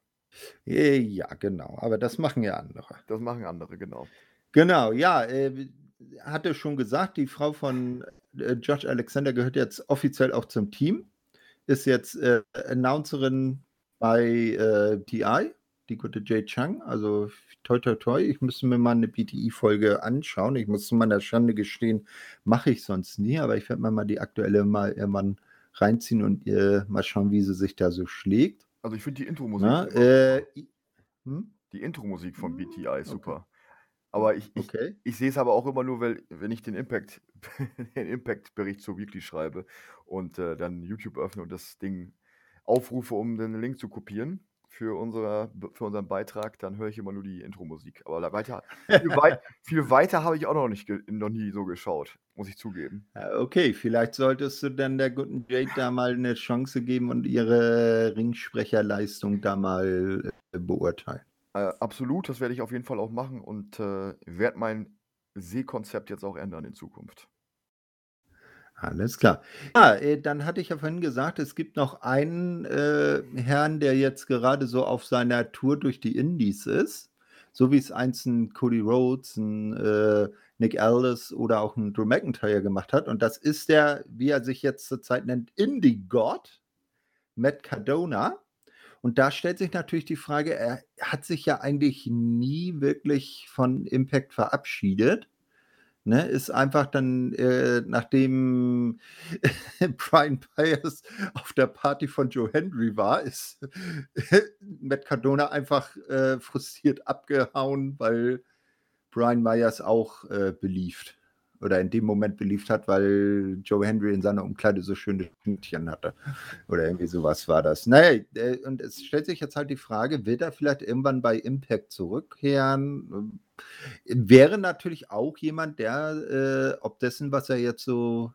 Äh, ja, genau. Aber das machen ja andere. Das machen andere, genau. Genau, ja. Äh, hatte schon gesagt, die Frau von äh, Josh Alexander gehört jetzt offiziell auch zum Team. Ist jetzt äh, Announcerin bei äh, TI, die gute Jay Chang. Also toi toi toi. Ich müsste mir mal eine BTI-Folge anschauen. Ich muss zu meiner Schande gestehen, mache ich sonst nie, aber ich werde mir mal die aktuelle mal irgendwann reinziehen und äh, mal schauen, wie sie sich da so schlägt. Also ich finde die Intro-Musik. Äh, hm? Die Intro-Musik von BTI ist super. Okay. Aber ich, ich, okay. ich sehe es aber auch immer nur, weil, wenn ich den Impact, *laughs* den Impact-Bericht zur Weekly schreibe und äh, dann YouTube öffne und das Ding aufrufe, um den Link zu kopieren für, unsere, für unseren Beitrag, dann höre ich immer nur die Intro-Musik. Aber weiter, *laughs* viel, weit, viel weiter habe ich auch noch, nicht noch nie so geschaut, muss ich zugeben. Okay, vielleicht solltest du dann der guten Jade da mal eine Chance geben und ihre Ringsprecherleistung da mal äh, beurteilen. Äh, absolut, das werde ich auf jeden Fall auch machen und äh, werde mein Sehkonzept jetzt auch ändern in Zukunft. Alles klar. Ja, äh, dann hatte ich ja vorhin gesagt, es gibt noch einen äh, Herrn, der jetzt gerade so auf seiner Tour durch die Indies ist, so wie es einst ein Cody Rhodes, ein äh, Nick Aldis oder auch ein Drew McIntyre gemacht hat. Und das ist der, wie er sich jetzt zurzeit nennt, Indie-God, Matt Cardona. Und da stellt sich natürlich die Frage, er hat sich ja eigentlich nie wirklich von Impact verabschiedet. Ne, ist einfach dann, äh, nachdem *laughs* Brian Myers auf der Party von Joe Henry war, ist *laughs* Matt Cardona einfach äh, frustriert abgehauen, weil Brian Myers auch äh, beliebt oder in dem Moment beliebt hat, weil Joe Henry in seiner Umkleide so schöne Pünktchen hatte. Oder irgendwie sowas war das. Naja, äh, und es stellt sich jetzt halt die Frage, wird er vielleicht irgendwann bei Impact zurückkehren? Wäre natürlich auch jemand, der, äh, ob dessen, was er jetzt so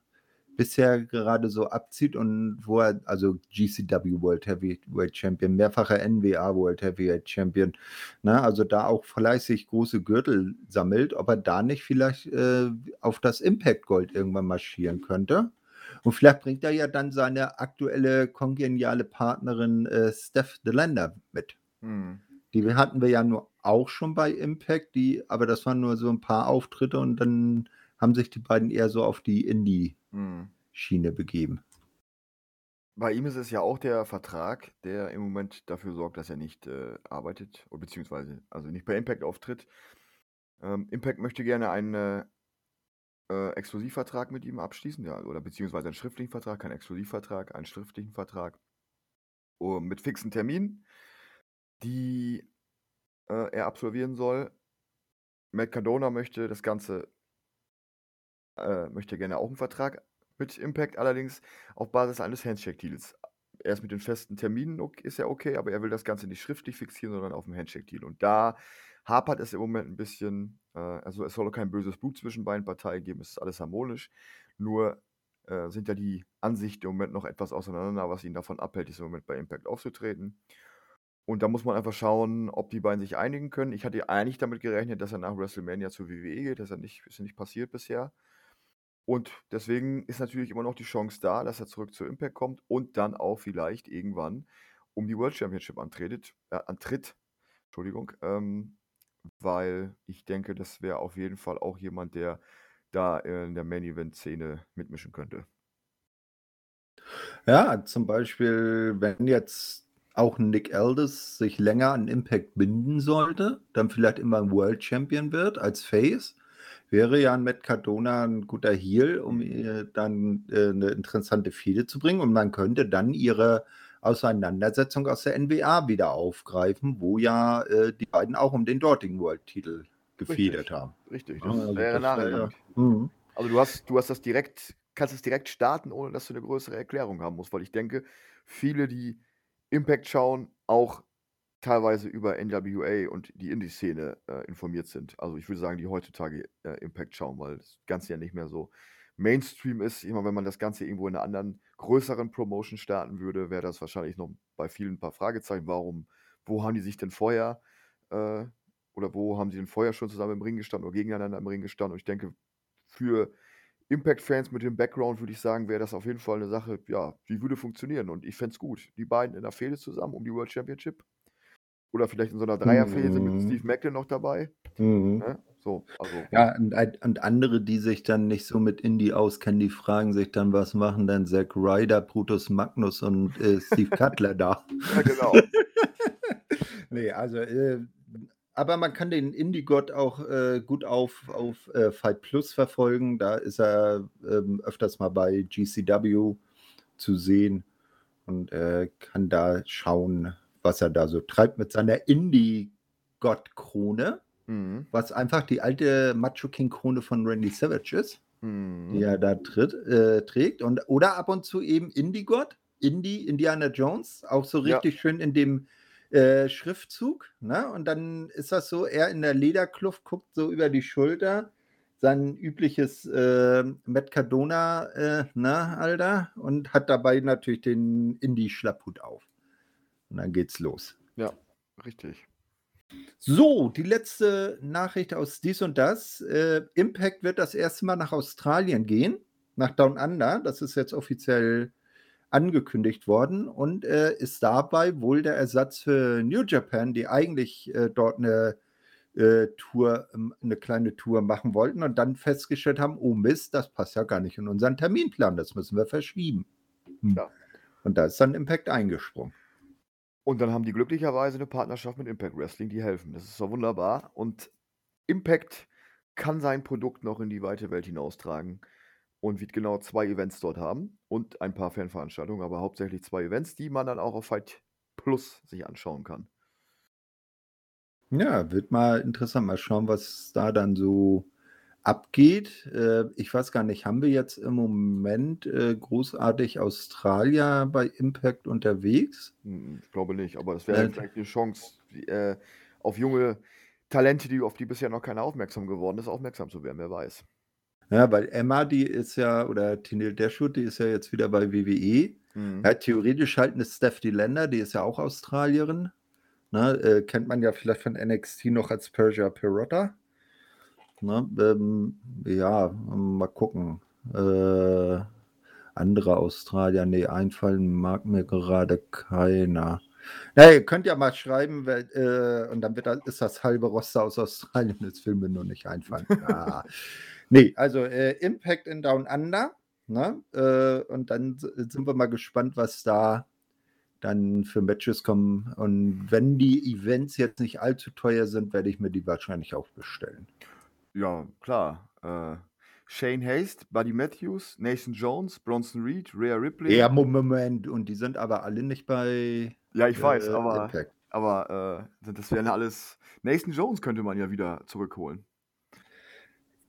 bisher gerade so abzieht und wo er, also GCW World Heavyweight Champion, mehrfacher NWA World Heavyweight Champion, ne, also da auch fleißig große Gürtel sammelt, ob er da nicht vielleicht äh, auf das Impact Gold irgendwann marschieren könnte. Und vielleicht bringt er ja dann seine aktuelle kongeniale Partnerin äh, Steph DeLander mit. Hm. Die hatten wir ja nur auch schon bei Impact, die, aber das waren nur so ein paar Auftritte und dann haben sich die beiden eher so auf die Indie-Schiene hm. begeben. Bei ihm ist es ja auch der Vertrag, der im Moment dafür sorgt, dass er nicht äh, arbeitet, oder beziehungsweise also nicht bei Impact auftritt. Ähm, Impact möchte gerne einen äh, äh, Exklusivvertrag mit ihm abschließen, ja, oder beziehungsweise einen schriftlichen Vertrag, keinen Exklusivvertrag, einen schriftlichen Vertrag uh, mit fixen Terminen, die äh, er absolvieren soll. Matt Cardona möchte das Ganze äh, möchte gerne auch einen Vertrag mit Impact, allerdings auf Basis eines Handshake-Deals. Erst mit den festen Terminen ist ja okay, aber er will das Ganze nicht schriftlich fixieren, sondern auf dem Handshake-Deal. Und da hapert es im Moment ein bisschen. Äh, also es soll kein böses Blut zwischen beiden Parteien geben, es ist alles harmonisch. Nur äh, sind ja die Ansichten im Moment noch etwas auseinander, was ihn davon abhält, ist im Moment bei Impact aufzutreten. Und da muss man einfach schauen, ob die beiden sich einigen können. Ich hatte eigentlich damit gerechnet, dass er nach WrestleMania zur WWE geht. Das ist ja nicht, ist ja nicht passiert bisher. Und deswegen ist natürlich immer noch die Chance da, dass er zurück zu Impact kommt und dann auch vielleicht irgendwann um die World Championship antretet, äh, antritt. Entschuldigung. Ähm, weil ich denke, das wäre auf jeden Fall auch jemand, der da in der Main Event Szene mitmischen könnte. Ja, zum Beispiel, wenn jetzt auch Nick Aldis sich länger an Impact binden sollte, dann vielleicht immer ein World Champion wird als Face wäre ja ein Matt Cardona ein guter Heal, um ihr dann äh, eine interessante Fehde zu bringen. Und man könnte dann ihre Auseinandersetzung aus der NWA wieder aufgreifen, wo ja äh, die beiden auch um den dortigen World-Titel gefedert haben. Richtig, das also wäre wäre, mhm. Also du hast, du hast das direkt, kannst es direkt starten, ohne dass du eine größere Erklärung haben musst, weil ich denke, viele, die Impact schauen, auch teilweise über NWA und die Indie-Szene äh, informiert sind. Also ich würde sagen, die heutzutage äh, Impact schauen, weil das Ganze ja nicht mehr so Mainstream ist. Immer wenn man das Ganze irgendwo in einer anderen, größeren Promotion starten würde, wäre das wahrscheinlich noch bei vielen ein paar Fragezeichen. Warum, wo haben die sich denn vorher Äh, oder wo haben sie denn vorher schon zusammen im Ring gestanden oder gegeneinander im Ring gestanden? Und ich denke, für Impact-Fans mit dem Background würde ich sagen, wäre das auf jeden Fall eine Sache, ja, die würde funktionieren. Und ich fände es gut. Die beiden in der Fehde zusammen um die World Championship. Oder vielleicht in so einer Dreierfehde mit Mhm. Steve Macklin noch dabei. Mhm. Ne? So, also. Ja, und, und andere, die sich dann nicht so mit Indie auskennen, die fragen sich dann, was machen denn Zack Ryder, Brutus Magnus und äh, Steve Cutler da? *laughs* Ja, genau. *laughs* nee, also, äh, aber man kann den Indie-Gott auch äh, gut auf, auf äh, Fight Plus verfolgen. Da ist er ähm, öfters mal bei GCW zu sehen und äh, kann da schauen, was er da so treibt mit seiner Indie-Gott-Krone, Mhm. was einfach die alte Macho King-Krone von Randy Savage ist, die Mhm. er da tritt, äh, trägt. Und, oder ab und zu eben Indie-Gott, Indie, Indiana Jones, auch so Ja. richtig schön in dem äh, Schriftzug. Ne? Und dann ist das so, er in der Lederkluft guckt so über die Schulter, sein übliches äh, Matt Cardona, äh, ne, Alter, und hat dabei natürlich den Indie-Schlapphut auf. Und dann geht's los. Ja, richtig. So, die letzte Nachricht aus dies und das. Äh, Impact wird das erste Mal nach Australien gehen, nach Down Under. Das ist jetzt offiziell angekündigt worden und äh, ist dabei wohl der Ersatz für New Japan, die eigentlich äh, dort eine äh, Tour, ähm, eine kleine Tour machen wollten und dann festgestellt haben, oh Mist, das passt ja gar nicht in unseren Terminplan, das müssen wir verschieben. Hm. Ja. Und da ist dann Impact eingesprungen. Und dann haben die glücklicherweise eine Partnerschaft mit Impact Wrestling, die helfen. Das ist doch wunderbar. Und Impact kann sein Produkt noch in die weite Welt hinaustragen und wird genau zwei Events dort haben und ein paar Fanveranstaltungen, aber hauptsächlich zwei Events, die man dann auch auf Fight Plus sich anschauen kann. Ja, wird mal interessant. Mal schauen, was da dann so abgeht. Äh, ich weiß gar nicht, haben wir jetzt im Moment äh, großartig Australier bei Impact unterwegs? Hm, Ich glaube nicht, aber das wäre Äh, vielleicht eine Chance, die, äh, auf junge Talente, die, auf die bisher noch keiner aufmerksam geworden ist, aufmerksam zu werden, wer weiß. Ja, weil Emma, die ist ja, oder Tinil Dashwood, die ist ja jetzt wieder bei WWE. Mhm. Ja, theoretisch halt eine Stephanie Länder, die ist ja auch Australierin. Ne, äh, kennt man ja vielleicht von NXT noch als Persia Pirotta. Ne, ähm, ja, mal gucken. Äh, andere Australier, nee, einfallen mag mir gerade keiner. Na, ihr könnt ja mal schreiben, wer, äh, und dann wird ist das halbe Roster aus Australien, das will mir nur nicht einfallen. *laughs* ah. Nee, also äh, Impact in Down Under. Ne? Äh, und dann sind wir mal gespannt, was da dann für Matches kommen. Und wenn die Events jetzt nicht allzu teuer sind, werde ich mir die wahrscheinlich auch bestellen. Ja, klar. Äh, Shane Haste, Buddy Matthews, Nathan Jones, Bronson Reed, Rhea Ripley. Ja, Mo- Moment. Und die sind aber alle nicht bei Ja, ich weiß, äh, aber, Impact. aber äh, das wären alles. Nathan Jones könnte man ja wieder zurückholen.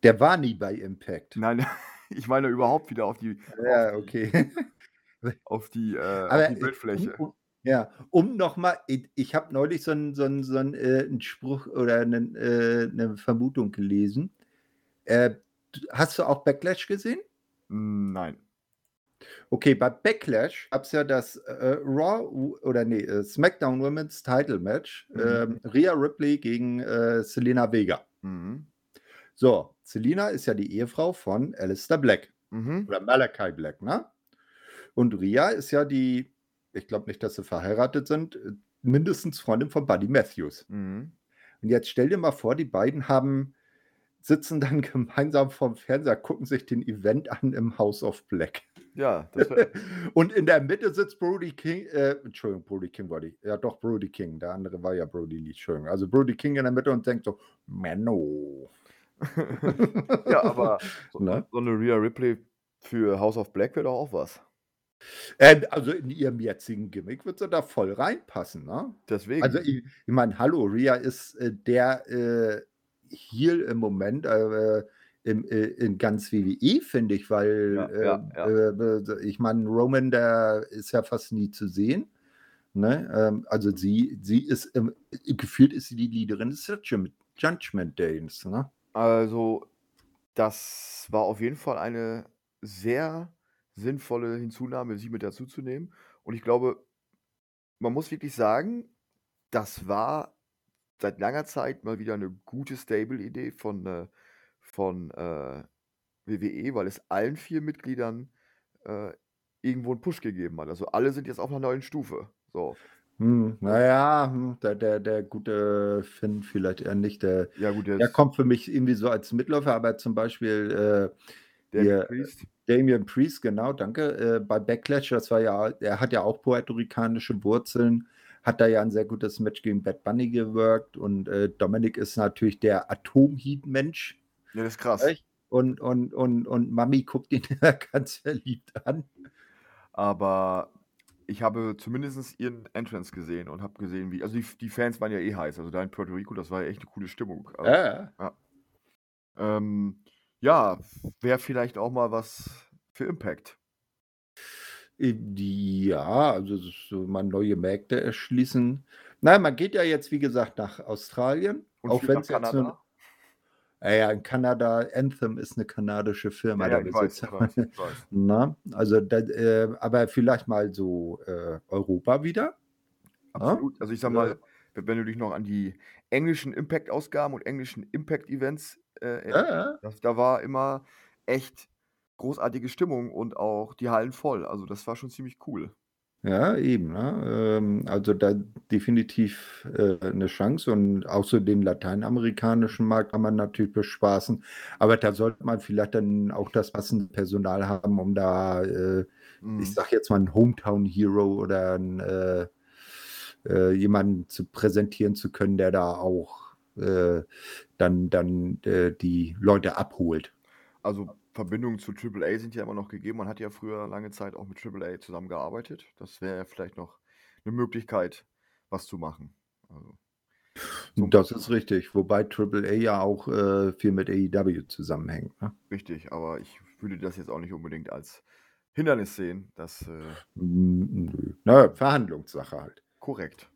Der war nie bei Impact. Nein, *laughs* ich meine überhaupt wieder auf die, Ja, auf die, okay. *laughs* auf die, äh, auf Aber die Bildfläche. um, ja, um nochmal, ich, ich habe neulich so einen so einen- so einen, äh, einen Spruch oder einen, äh, eine Vermutung gelesen. Äh, hast du auch Backlash gesehen? Nein. Okay, bei Backlash gab es ja das äh, Raw oder nee, äh, SmackDown Women's Title Match. Mhm. Ähm, Rhea Ripley gegen äh, Selena Vega. Mhm. So, Selena ist ja die Ehefrau von Alistair Black Mhm. oder Malachi Black, ne? Und Rhea ist ja die, ich glaube nicht, dass sie verheiratet sind, äh, mindestens Freundin von Buddy Matthews. Mhm. Und jetzt stell dir mal vor, die beiden haben, sitzen dann *laughs* gemeinsam vorm Fernseher, gucken sich den Event an im House of Black. Ja, das *laughs* Und in der Mitte sitzt Brody King, äh, Entschuldigung, Brody King war die, ja doch, Brody King, der andere war ja Brody Lee, Entschuldigung. Also Brody King in der Mitte und denkt so, Menno. *laughs* ja, aber so, Ne? so eine Rhea Ripley für House of Black wäre doch auch was. Ähm, also in ihrem jetzigen Gimmick wird sie da voll reinpassen, ne? Deswegen. Also ich, ich meine, hallo, Rhea ist äh, der äh, Heel im Moment, äh, im, äh, in ganz WWE, finde ich, weil Ja, äh, ja, ja. Äh, ich meine, Roman, der ist ja fast nie zu sehen. Ne? Ähm, also sie, sie ist, ähm, gefühlt ist sie die Leaderin des Judgment, Judgment Days, ne? Also, das war auf jeden Fall eine sehr sinnvolle Hinzunahme, sie mit dazuzunehmen. Und ich glaube, man muss wirklich sagen, das war seit langer Zeit mal wieder eine gute Stable-Idee von, äh von, äh, WWE, weil es allen 4 Mitgliedern, äh, irgendwo 'n Push gegeben hat. Also, alle sind jetzt auf 'ner neuen Stufe, so. Hm, na ja, hm, der der der gute Finn vielleicht eher nicht. Der Ja gut, der der kommt für mich irgendwie so als Mitläufer, aber zum Beispiel, äh, Damian hier, Priest. Damian Priest, genau, danke. Äh, bei Backlash, das war ja er hat ja auch puerto-ricanische Wurzeln, hat da ja 'n sehr gutes Match gegen Bad Bunny gewirkt und, äh, Dominik ist natürlich der Atom-Heat-Mensch. Ja, das ist krass. Echt? Und und und und Mami guckt ihn *laughs* immer ganz verliebt an. Aber ich habe zumindest ihren Entrance gesehen und habe gesehen, wie also, die die Fans waren ja eh heiß. Also, da in Puerto Rico, das war ja echt 'ne coole Stimmung. Also, Ja, ja. ja. Ähm, ja, wäre vielleicht auch mal was für Impact. Äh, ja, also, so mal neue Märkte erschließen. Na ja, man geht ja jetzt, wie gesagt, nach Australien, Und auch nach wenn's jetzt nur Kanada? Ja, ja, in Kanada Anthem ist 'ne kanadische Firma, Ja, ja, weiß, weiß, weiß. *laughs* ne? Also, da äh, aber vielleicht mal so, äh, Europa wieder, ne? Absolut. Also, ich sage Äh mal, we wenn du dich noch an die englischen Impact-Ausgaben und englischen Impact-Events, äh, Ja, das da war immer echt großartige Stimmung und auch die Hallen voll. Also, das war schon ziemlich cool. Ja, eben, ne? Ähm, also, da definitiv, äh, 'ne Chance und auch so den lateinamerikanischen Markt kann man natürlich bespaßen. Aber da sollte man vielleicht dann auch das passende Personal haben, um da, äh, ich Mhm. sage jetzt mal 'n Hometown-Hero oder 'n, äh äh, jemanden zu präsentieren zu können, der da auch, äh, dann dann, äh, die Leute abholt. Also, Verbindungen zu Triple A sind ja immer noch gegeben. Man hat ja früher lange Zeit auch mit Triple A zusammengearbeitet. Das wäre ja vielleicht noch 'ne Möglichkeit, was zu machen. Also, so Das ist richtig, wobei Triple A ja auch, äh, viel mit AEW zusammenhängt, ne? Richtig, aber ich würde das jetzt auch nicht unbedingt als Hindernis sehen, dass, äh nö. Na ja, Verhandlungssache halt. Korrekt.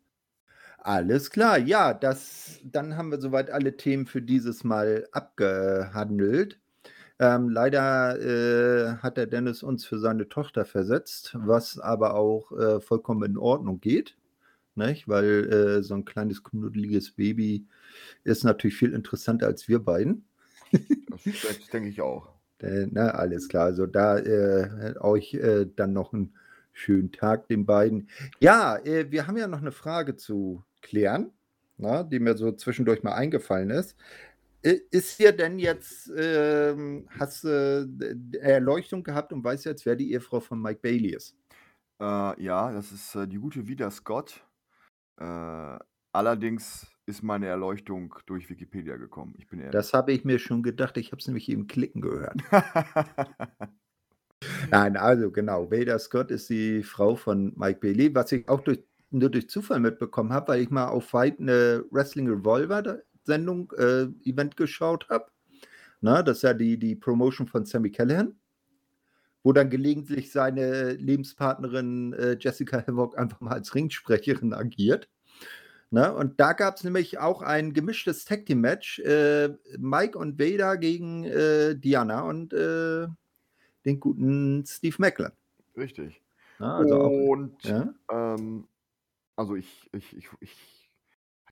Alles klar. Ja, das dann haben wir so weit alle Themen für dieses Mal abgehandelt. Ähm, leider, äh, hat der Dennis uns für seine Tochter versetzt, was aber auch, äh, vollkommen in Ordnung geht, nicht? Weil, äh, so 'n kleines knuddeliges Baby ist natürlich viel interessanter als wir beiden. Das denke ich auch. Äh, ne, alles klar. Also, da, äh, euch, äh, dann noch 'n schönen Tag den beiden. Ja, wir haben ja noch 'ne Frage zu klären, ne, die mir so zwischendurch mal eingefallen ist. Ist dir denn jetzt, ähm hast du d Erleuchtung gehabt und weißt jetzt, wer die Ehefrau von Mike Bailey ist? Äh, ja, das ist, äh, die gute Vida Scott. Äh, allerdings ist meine Erleuchtung durch Wikipedia gekommen. Ich bin ehrlich. Das habe ich mir schon gedacht. Ich habe es nämlich eben klicken gehört. *laughs* Nein, also genau, Vida Scott ist die Frau von Mike Bailey, was ich auch durch nur durch Zufall mitbekommen habe, weil ich mal auf Fight 'ne Wrestling Revolver Sendung äh, Event geschaut habe, ne? Das ist ja die die Promotion von Sami Callihan, wo dann gelegentlich seine Lebenspartnerin, äh, Jessica Havoc einfach mal als Ringsprecherin agiert, ne? Und da gab's nämlich auch ein gemischtes Tag-Team-Match, äh, Mike und Vader gegen, äh, Diana und, äh, den guten Steve Maclin. Richtig. Ne, also auch Und, ja? ähm, also, ich ich ich ich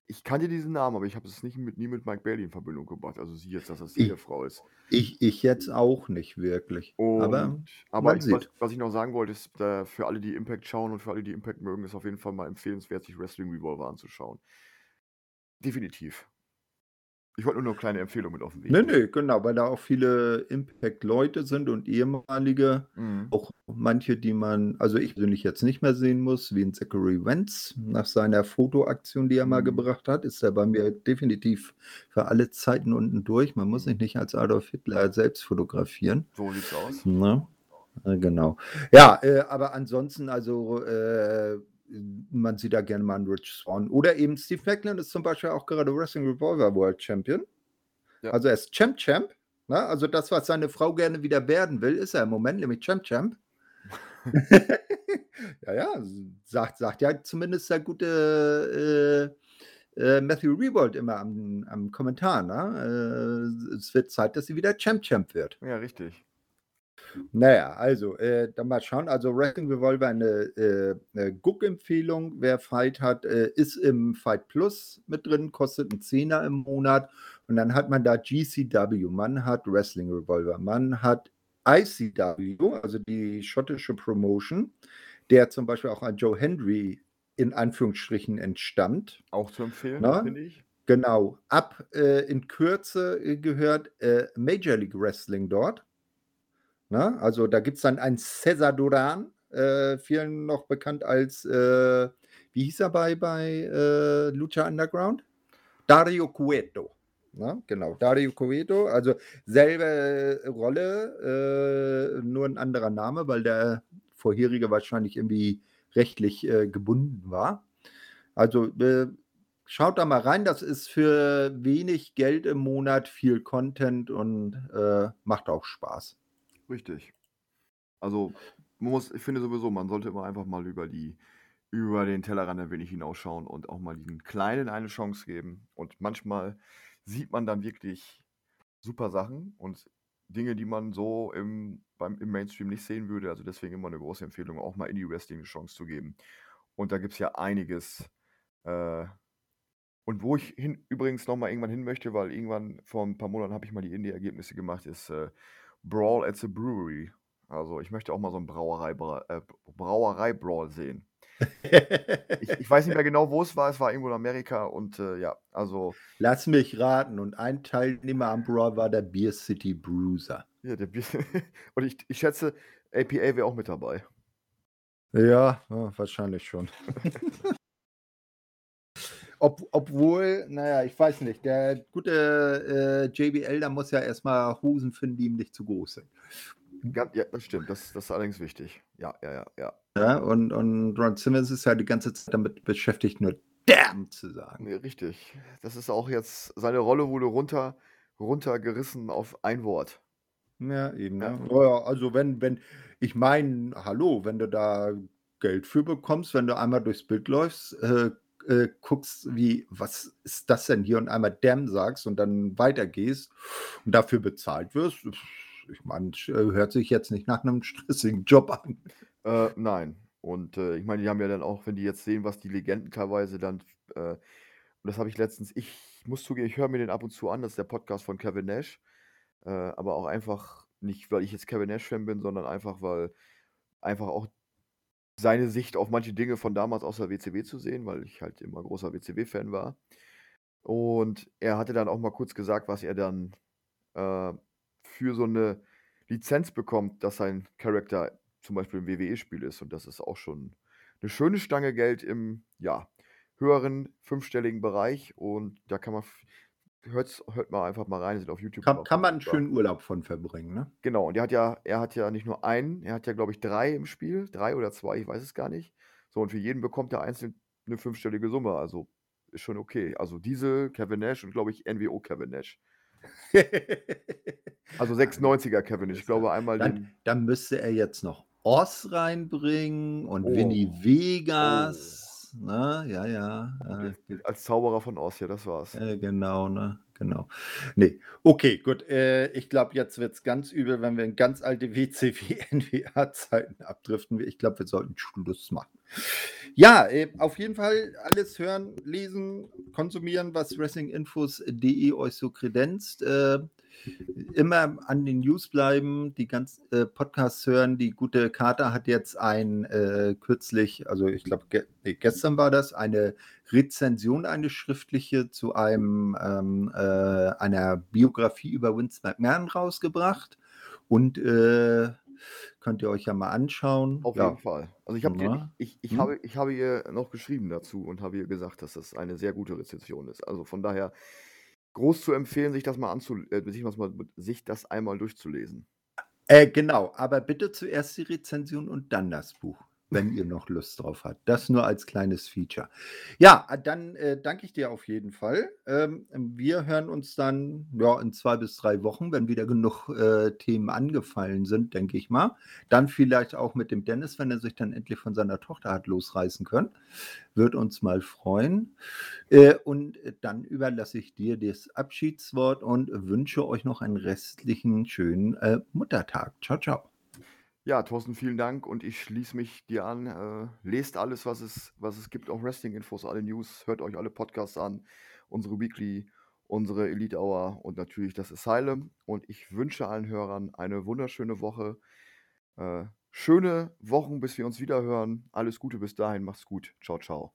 ich kannte diesen Namen, aber ich habe es nicht mit nie mit Mike Bailey in Verbindung gebracht. Also, sie jetzt, dass das die I Ehefrau ist. ich ich jetzt auch nicht wirklich, aber Und aber man ich was was ich noch sagen wollte, ist, für alle, die Impact schauen und für alle, die Impact mögen, ist auf jeden Fall mal empfehlenswert, sich Wrestling Revolver anzuschauen. Definitiv. Ich wollte nur 'ne kleine Empfehlung mit auf 'n Weg Ne, geben. ne, genau, weil da auch viele Impact-Leute sind und ehemalige, Mhm. auch manche, die man also, ich persönlich jetzt nicht mehr sehen muss, wie 'n Zachary Wentz nach seiner Fotoaktion, die er mal Mhm. gebracht hat, ist er bei mir definitiv für alle Zeiten unten durch. Man muss Mhm. sich nicht als Adolf Hitler selbst fotografieren. So sieht's aus. Ne? Äh, genau. Ja, äh, aber ansonsten, also, äh, man sieht da gerne mal 'n Rich Swann oder eben Steve Maclin ist zum Beispiel auch gerade Wrestling Revolver World Champion. Ja. Also, er ist Champ Champ, ne? Also, das, was seine Frau gerne wieder werden will, ist er im Moment, nämlich Champ Champ. *laughs* Ja, ja, sagt sagt ja zumindest der gute, äh, äh, Matthew Rehbold immer am am Kommentar, ne? Äh, es wird Zeit, dass sie wieder Champ Champ wird. Ja, richtig. Naja, also, äh, dann mal schauen. Also, Wrestling Revolver, eine, äh, 'ne Guck-Empfehlung. Wer Fight hat, äh, ist im Fight Plus mit drin, kostet 'n Zehner im Monat. Und dann hat man da GCW, man hat Wrestling Revolver, man hat ICW, also die schottische Promotion, der zum Beispiel auch an Joe Hendry in Anführungsstrichen entstammt. Auch zu empfehlen, finde ich. Genau. Ab, äh, in Kürze, äh, gehört, äh, Major League Wrestling dort. Ne? Also, da gibt's dann einen Cesar Duran, äh, vielen noch bekannt als, äh wie hieß er bei bei, äh, Lucha Underground? Dario Cueto, ne? Genau, Dario Cueto, also selbe Rolle, äh, nur 'n anderer Name, weil der vorherige wahrscheinlich irgendwie rechtlich, äh, gebunden war. Also, äh, schaut da mal rein, das ist für wenig Geld im Monat viel Content und, macht auch Spaß. Richtig. Also, muss ich finde sowieso, man sollte immer einfach mal über die über den Tellerrand ein wenig hinausschauen und auch mal diesen Kleinen eine Chance geben. Und manchmal sieht man dann wirklich super Sachen und Dinge, die man so im beim im Mainstream nicht sehen würde. Also, deswegen immer 'ne große Empfehlung, auch mal Indie-Wrestling 'ne Chance zu geben. Und da gibt's ja einiges, äh und wo ich hin übrigens noch mal irgendwann hin möchte, weil irgendwann vor 'n paar Monaten habe ich mal die Indie-Ergebnisse gemacht, ist, äh, Brawl at the Brewery. Also, ich möchte auch mal so 'n Brauerei Bra äh, Brauerei-Brawl sehen. Ich ich weiß nicht mehr genau, wo es war. Es war irgendwo in Amerika und, äh, ja, also Lass mich raten und ein Teilnehmer am Brawl war der Beer City Bruiser. Ja, der Bier *laughs* und ich ich schätze, APA wäre auch mit dabei. Ja, wahrscheinlich schon. *laughs* Ob obwohl, na ja, ich weiß nicht, der gute, äh, JBL, der muss ja erst mal Hosen finden, die ihm nicht zu groß sind. Ja, das stimmt. Das das ist allerdings wichtig. Ja, ja, ja, ja. Ja, und und Ron Simmons ist ja die ganze Zeit damit beschäftigt, nur „Damn“ zu sagen. Ne, richtig. Das ist auch jetzt seine Rolle wurde runter runtergerissen auf ein Wort. Ja, eben, Ja. ne? Ja, ja, also wenn wenn ich meine, hallo, wenn du da Geld für bekommst, wenn du einmal durchs Bild läufst, äh, äh, guckst, wie was ist das denn hier und einmal „Damn“ sagst und dann weitergehst und dafür bezahlt wirst, ich meine, sch hört sich jetzt nicht nach 'nem *laughs* stressigen Job an. Äh, nein. Und, äh, ich meine, die haben ja dann auch wenn die jetzt sehen, was die Legenden teilweise dann äh, und das habe ich letztens ich muss zugeben, ich höre mir den ab und zu an, das ist der Podcast von Kevin Nash, äh, aber auch einfach nicht, weil ich jetzt Kevin Nash-Fan bin, sondern einfach, weil einfach auch seine Sicht auf manche Dinge von damals aus der WCW zu sehen, weil ich halt immer großer WCW-Fan war. Und er hatte dann auch mal kurz gesagt, was er dann, äh, für so 'ne Lizenz bekommt, dass sein Charakter zum Beispiel im WWE-Spiel ist. Und das ist auch schon 'ne schöne Stange Geld im, ja, höheren fünfstelligen Bereich. Und da kann man hört's hört mal einfach mal rein, sind auf YouTube Kann kann man 'n verfügbar. schönen Urlaub von verbringen, ne? Genau, und er hat ja er hat ja nicht nur einen, er hat ja, glaube ich, 3 im Spiel, 3 oder 2, ich weiß es gar nicht. So, und für jeden bekommt er einzeln 'ne fünfstellige Summe, also ist schon okay. Also Diesel, Kevin Nash und glaube ich, NWO Kevin Nash. *laughs* Also 96er Kevin. Ich glaube einmal Dann den dann müsste er jetzt noch Oz reinbringen und Oh. Vinnie Oh. Ne? Ja, ja, äh, als Zauberer von Oz, ja, das war's. äh, genau, ne? Genau. Ne, okay, gut. Äh, ich glaube, jetzt wird's ganz übel, wenn wir in ganz alte WCW, NWA-Zeiten abdriften. Ich glaube, wir sollten Schluss machen. Ja, äh, auf jeden Fall alles hören, lesen, konsumieren, was wrestlinginfos.de euch so kredenzt. Immer an den News bleiben, die ganzen äh, Podcasts hören. Die gute Kater hat jetzt ein äh, kürzlich, also ich glaube, ge ne, gestern war das, eine Rezension, eine schriftliche zu einem ähm, äh, einer Biografie über Vince McMahon rausgebracht. Und, äh, könnt ihr euch ja mal anschauen. Auf Ja. jeden Fall. Also ich habe dir ich ich Mhm. habe ich habe ihr noch geschrieben dazu und habe ihr gesagt, dass das eine sehr gute Rezension ist. Also von daher groß zu empfehlen, sich das mal anzu äh, sich das mal sich das einmal durchzulesen. Äh, genau, aber bitte zuerst die Rezension und dann das Buch, wenn *laughs* ihr noch Lust drauf habt. Das nur als kleines Feature. Ja, äh, dann, äh, danke ich dir auf jeden Fall. Ähm, wir hören uns dann, ja, in 2 bis 3 Wochen, wenn wieder genug, äh, Themen angefallen sind, denke ich mal. Dann vielleicht auch mit dem Dennis, wenn er sich dann endlich von seiner Tochter hat losreißen können. Würde uns mal freuen. Äh, und dann überlasse ich dir das Abschiedswort und wünsche euch noch einen restlichen schönen, äh, Muttertag. Tschau, tschau. Ja, Thorsten, vielen Dank und ich schließe mich dir an. Äh, lest alles, was es, was es gibt, auch Wrestling-Infos, alle News, hört euch alle Podcasts an, unsere Weekly, unsere Elite Hour und natürlich das Asylum. Und ich wünsche allen Hörern eine wunderschöne Woche. Äh, schöne Wochen, bis wir uns wieder hören. Alles Gute bis dahin, macht's gut. Ciao, ciao.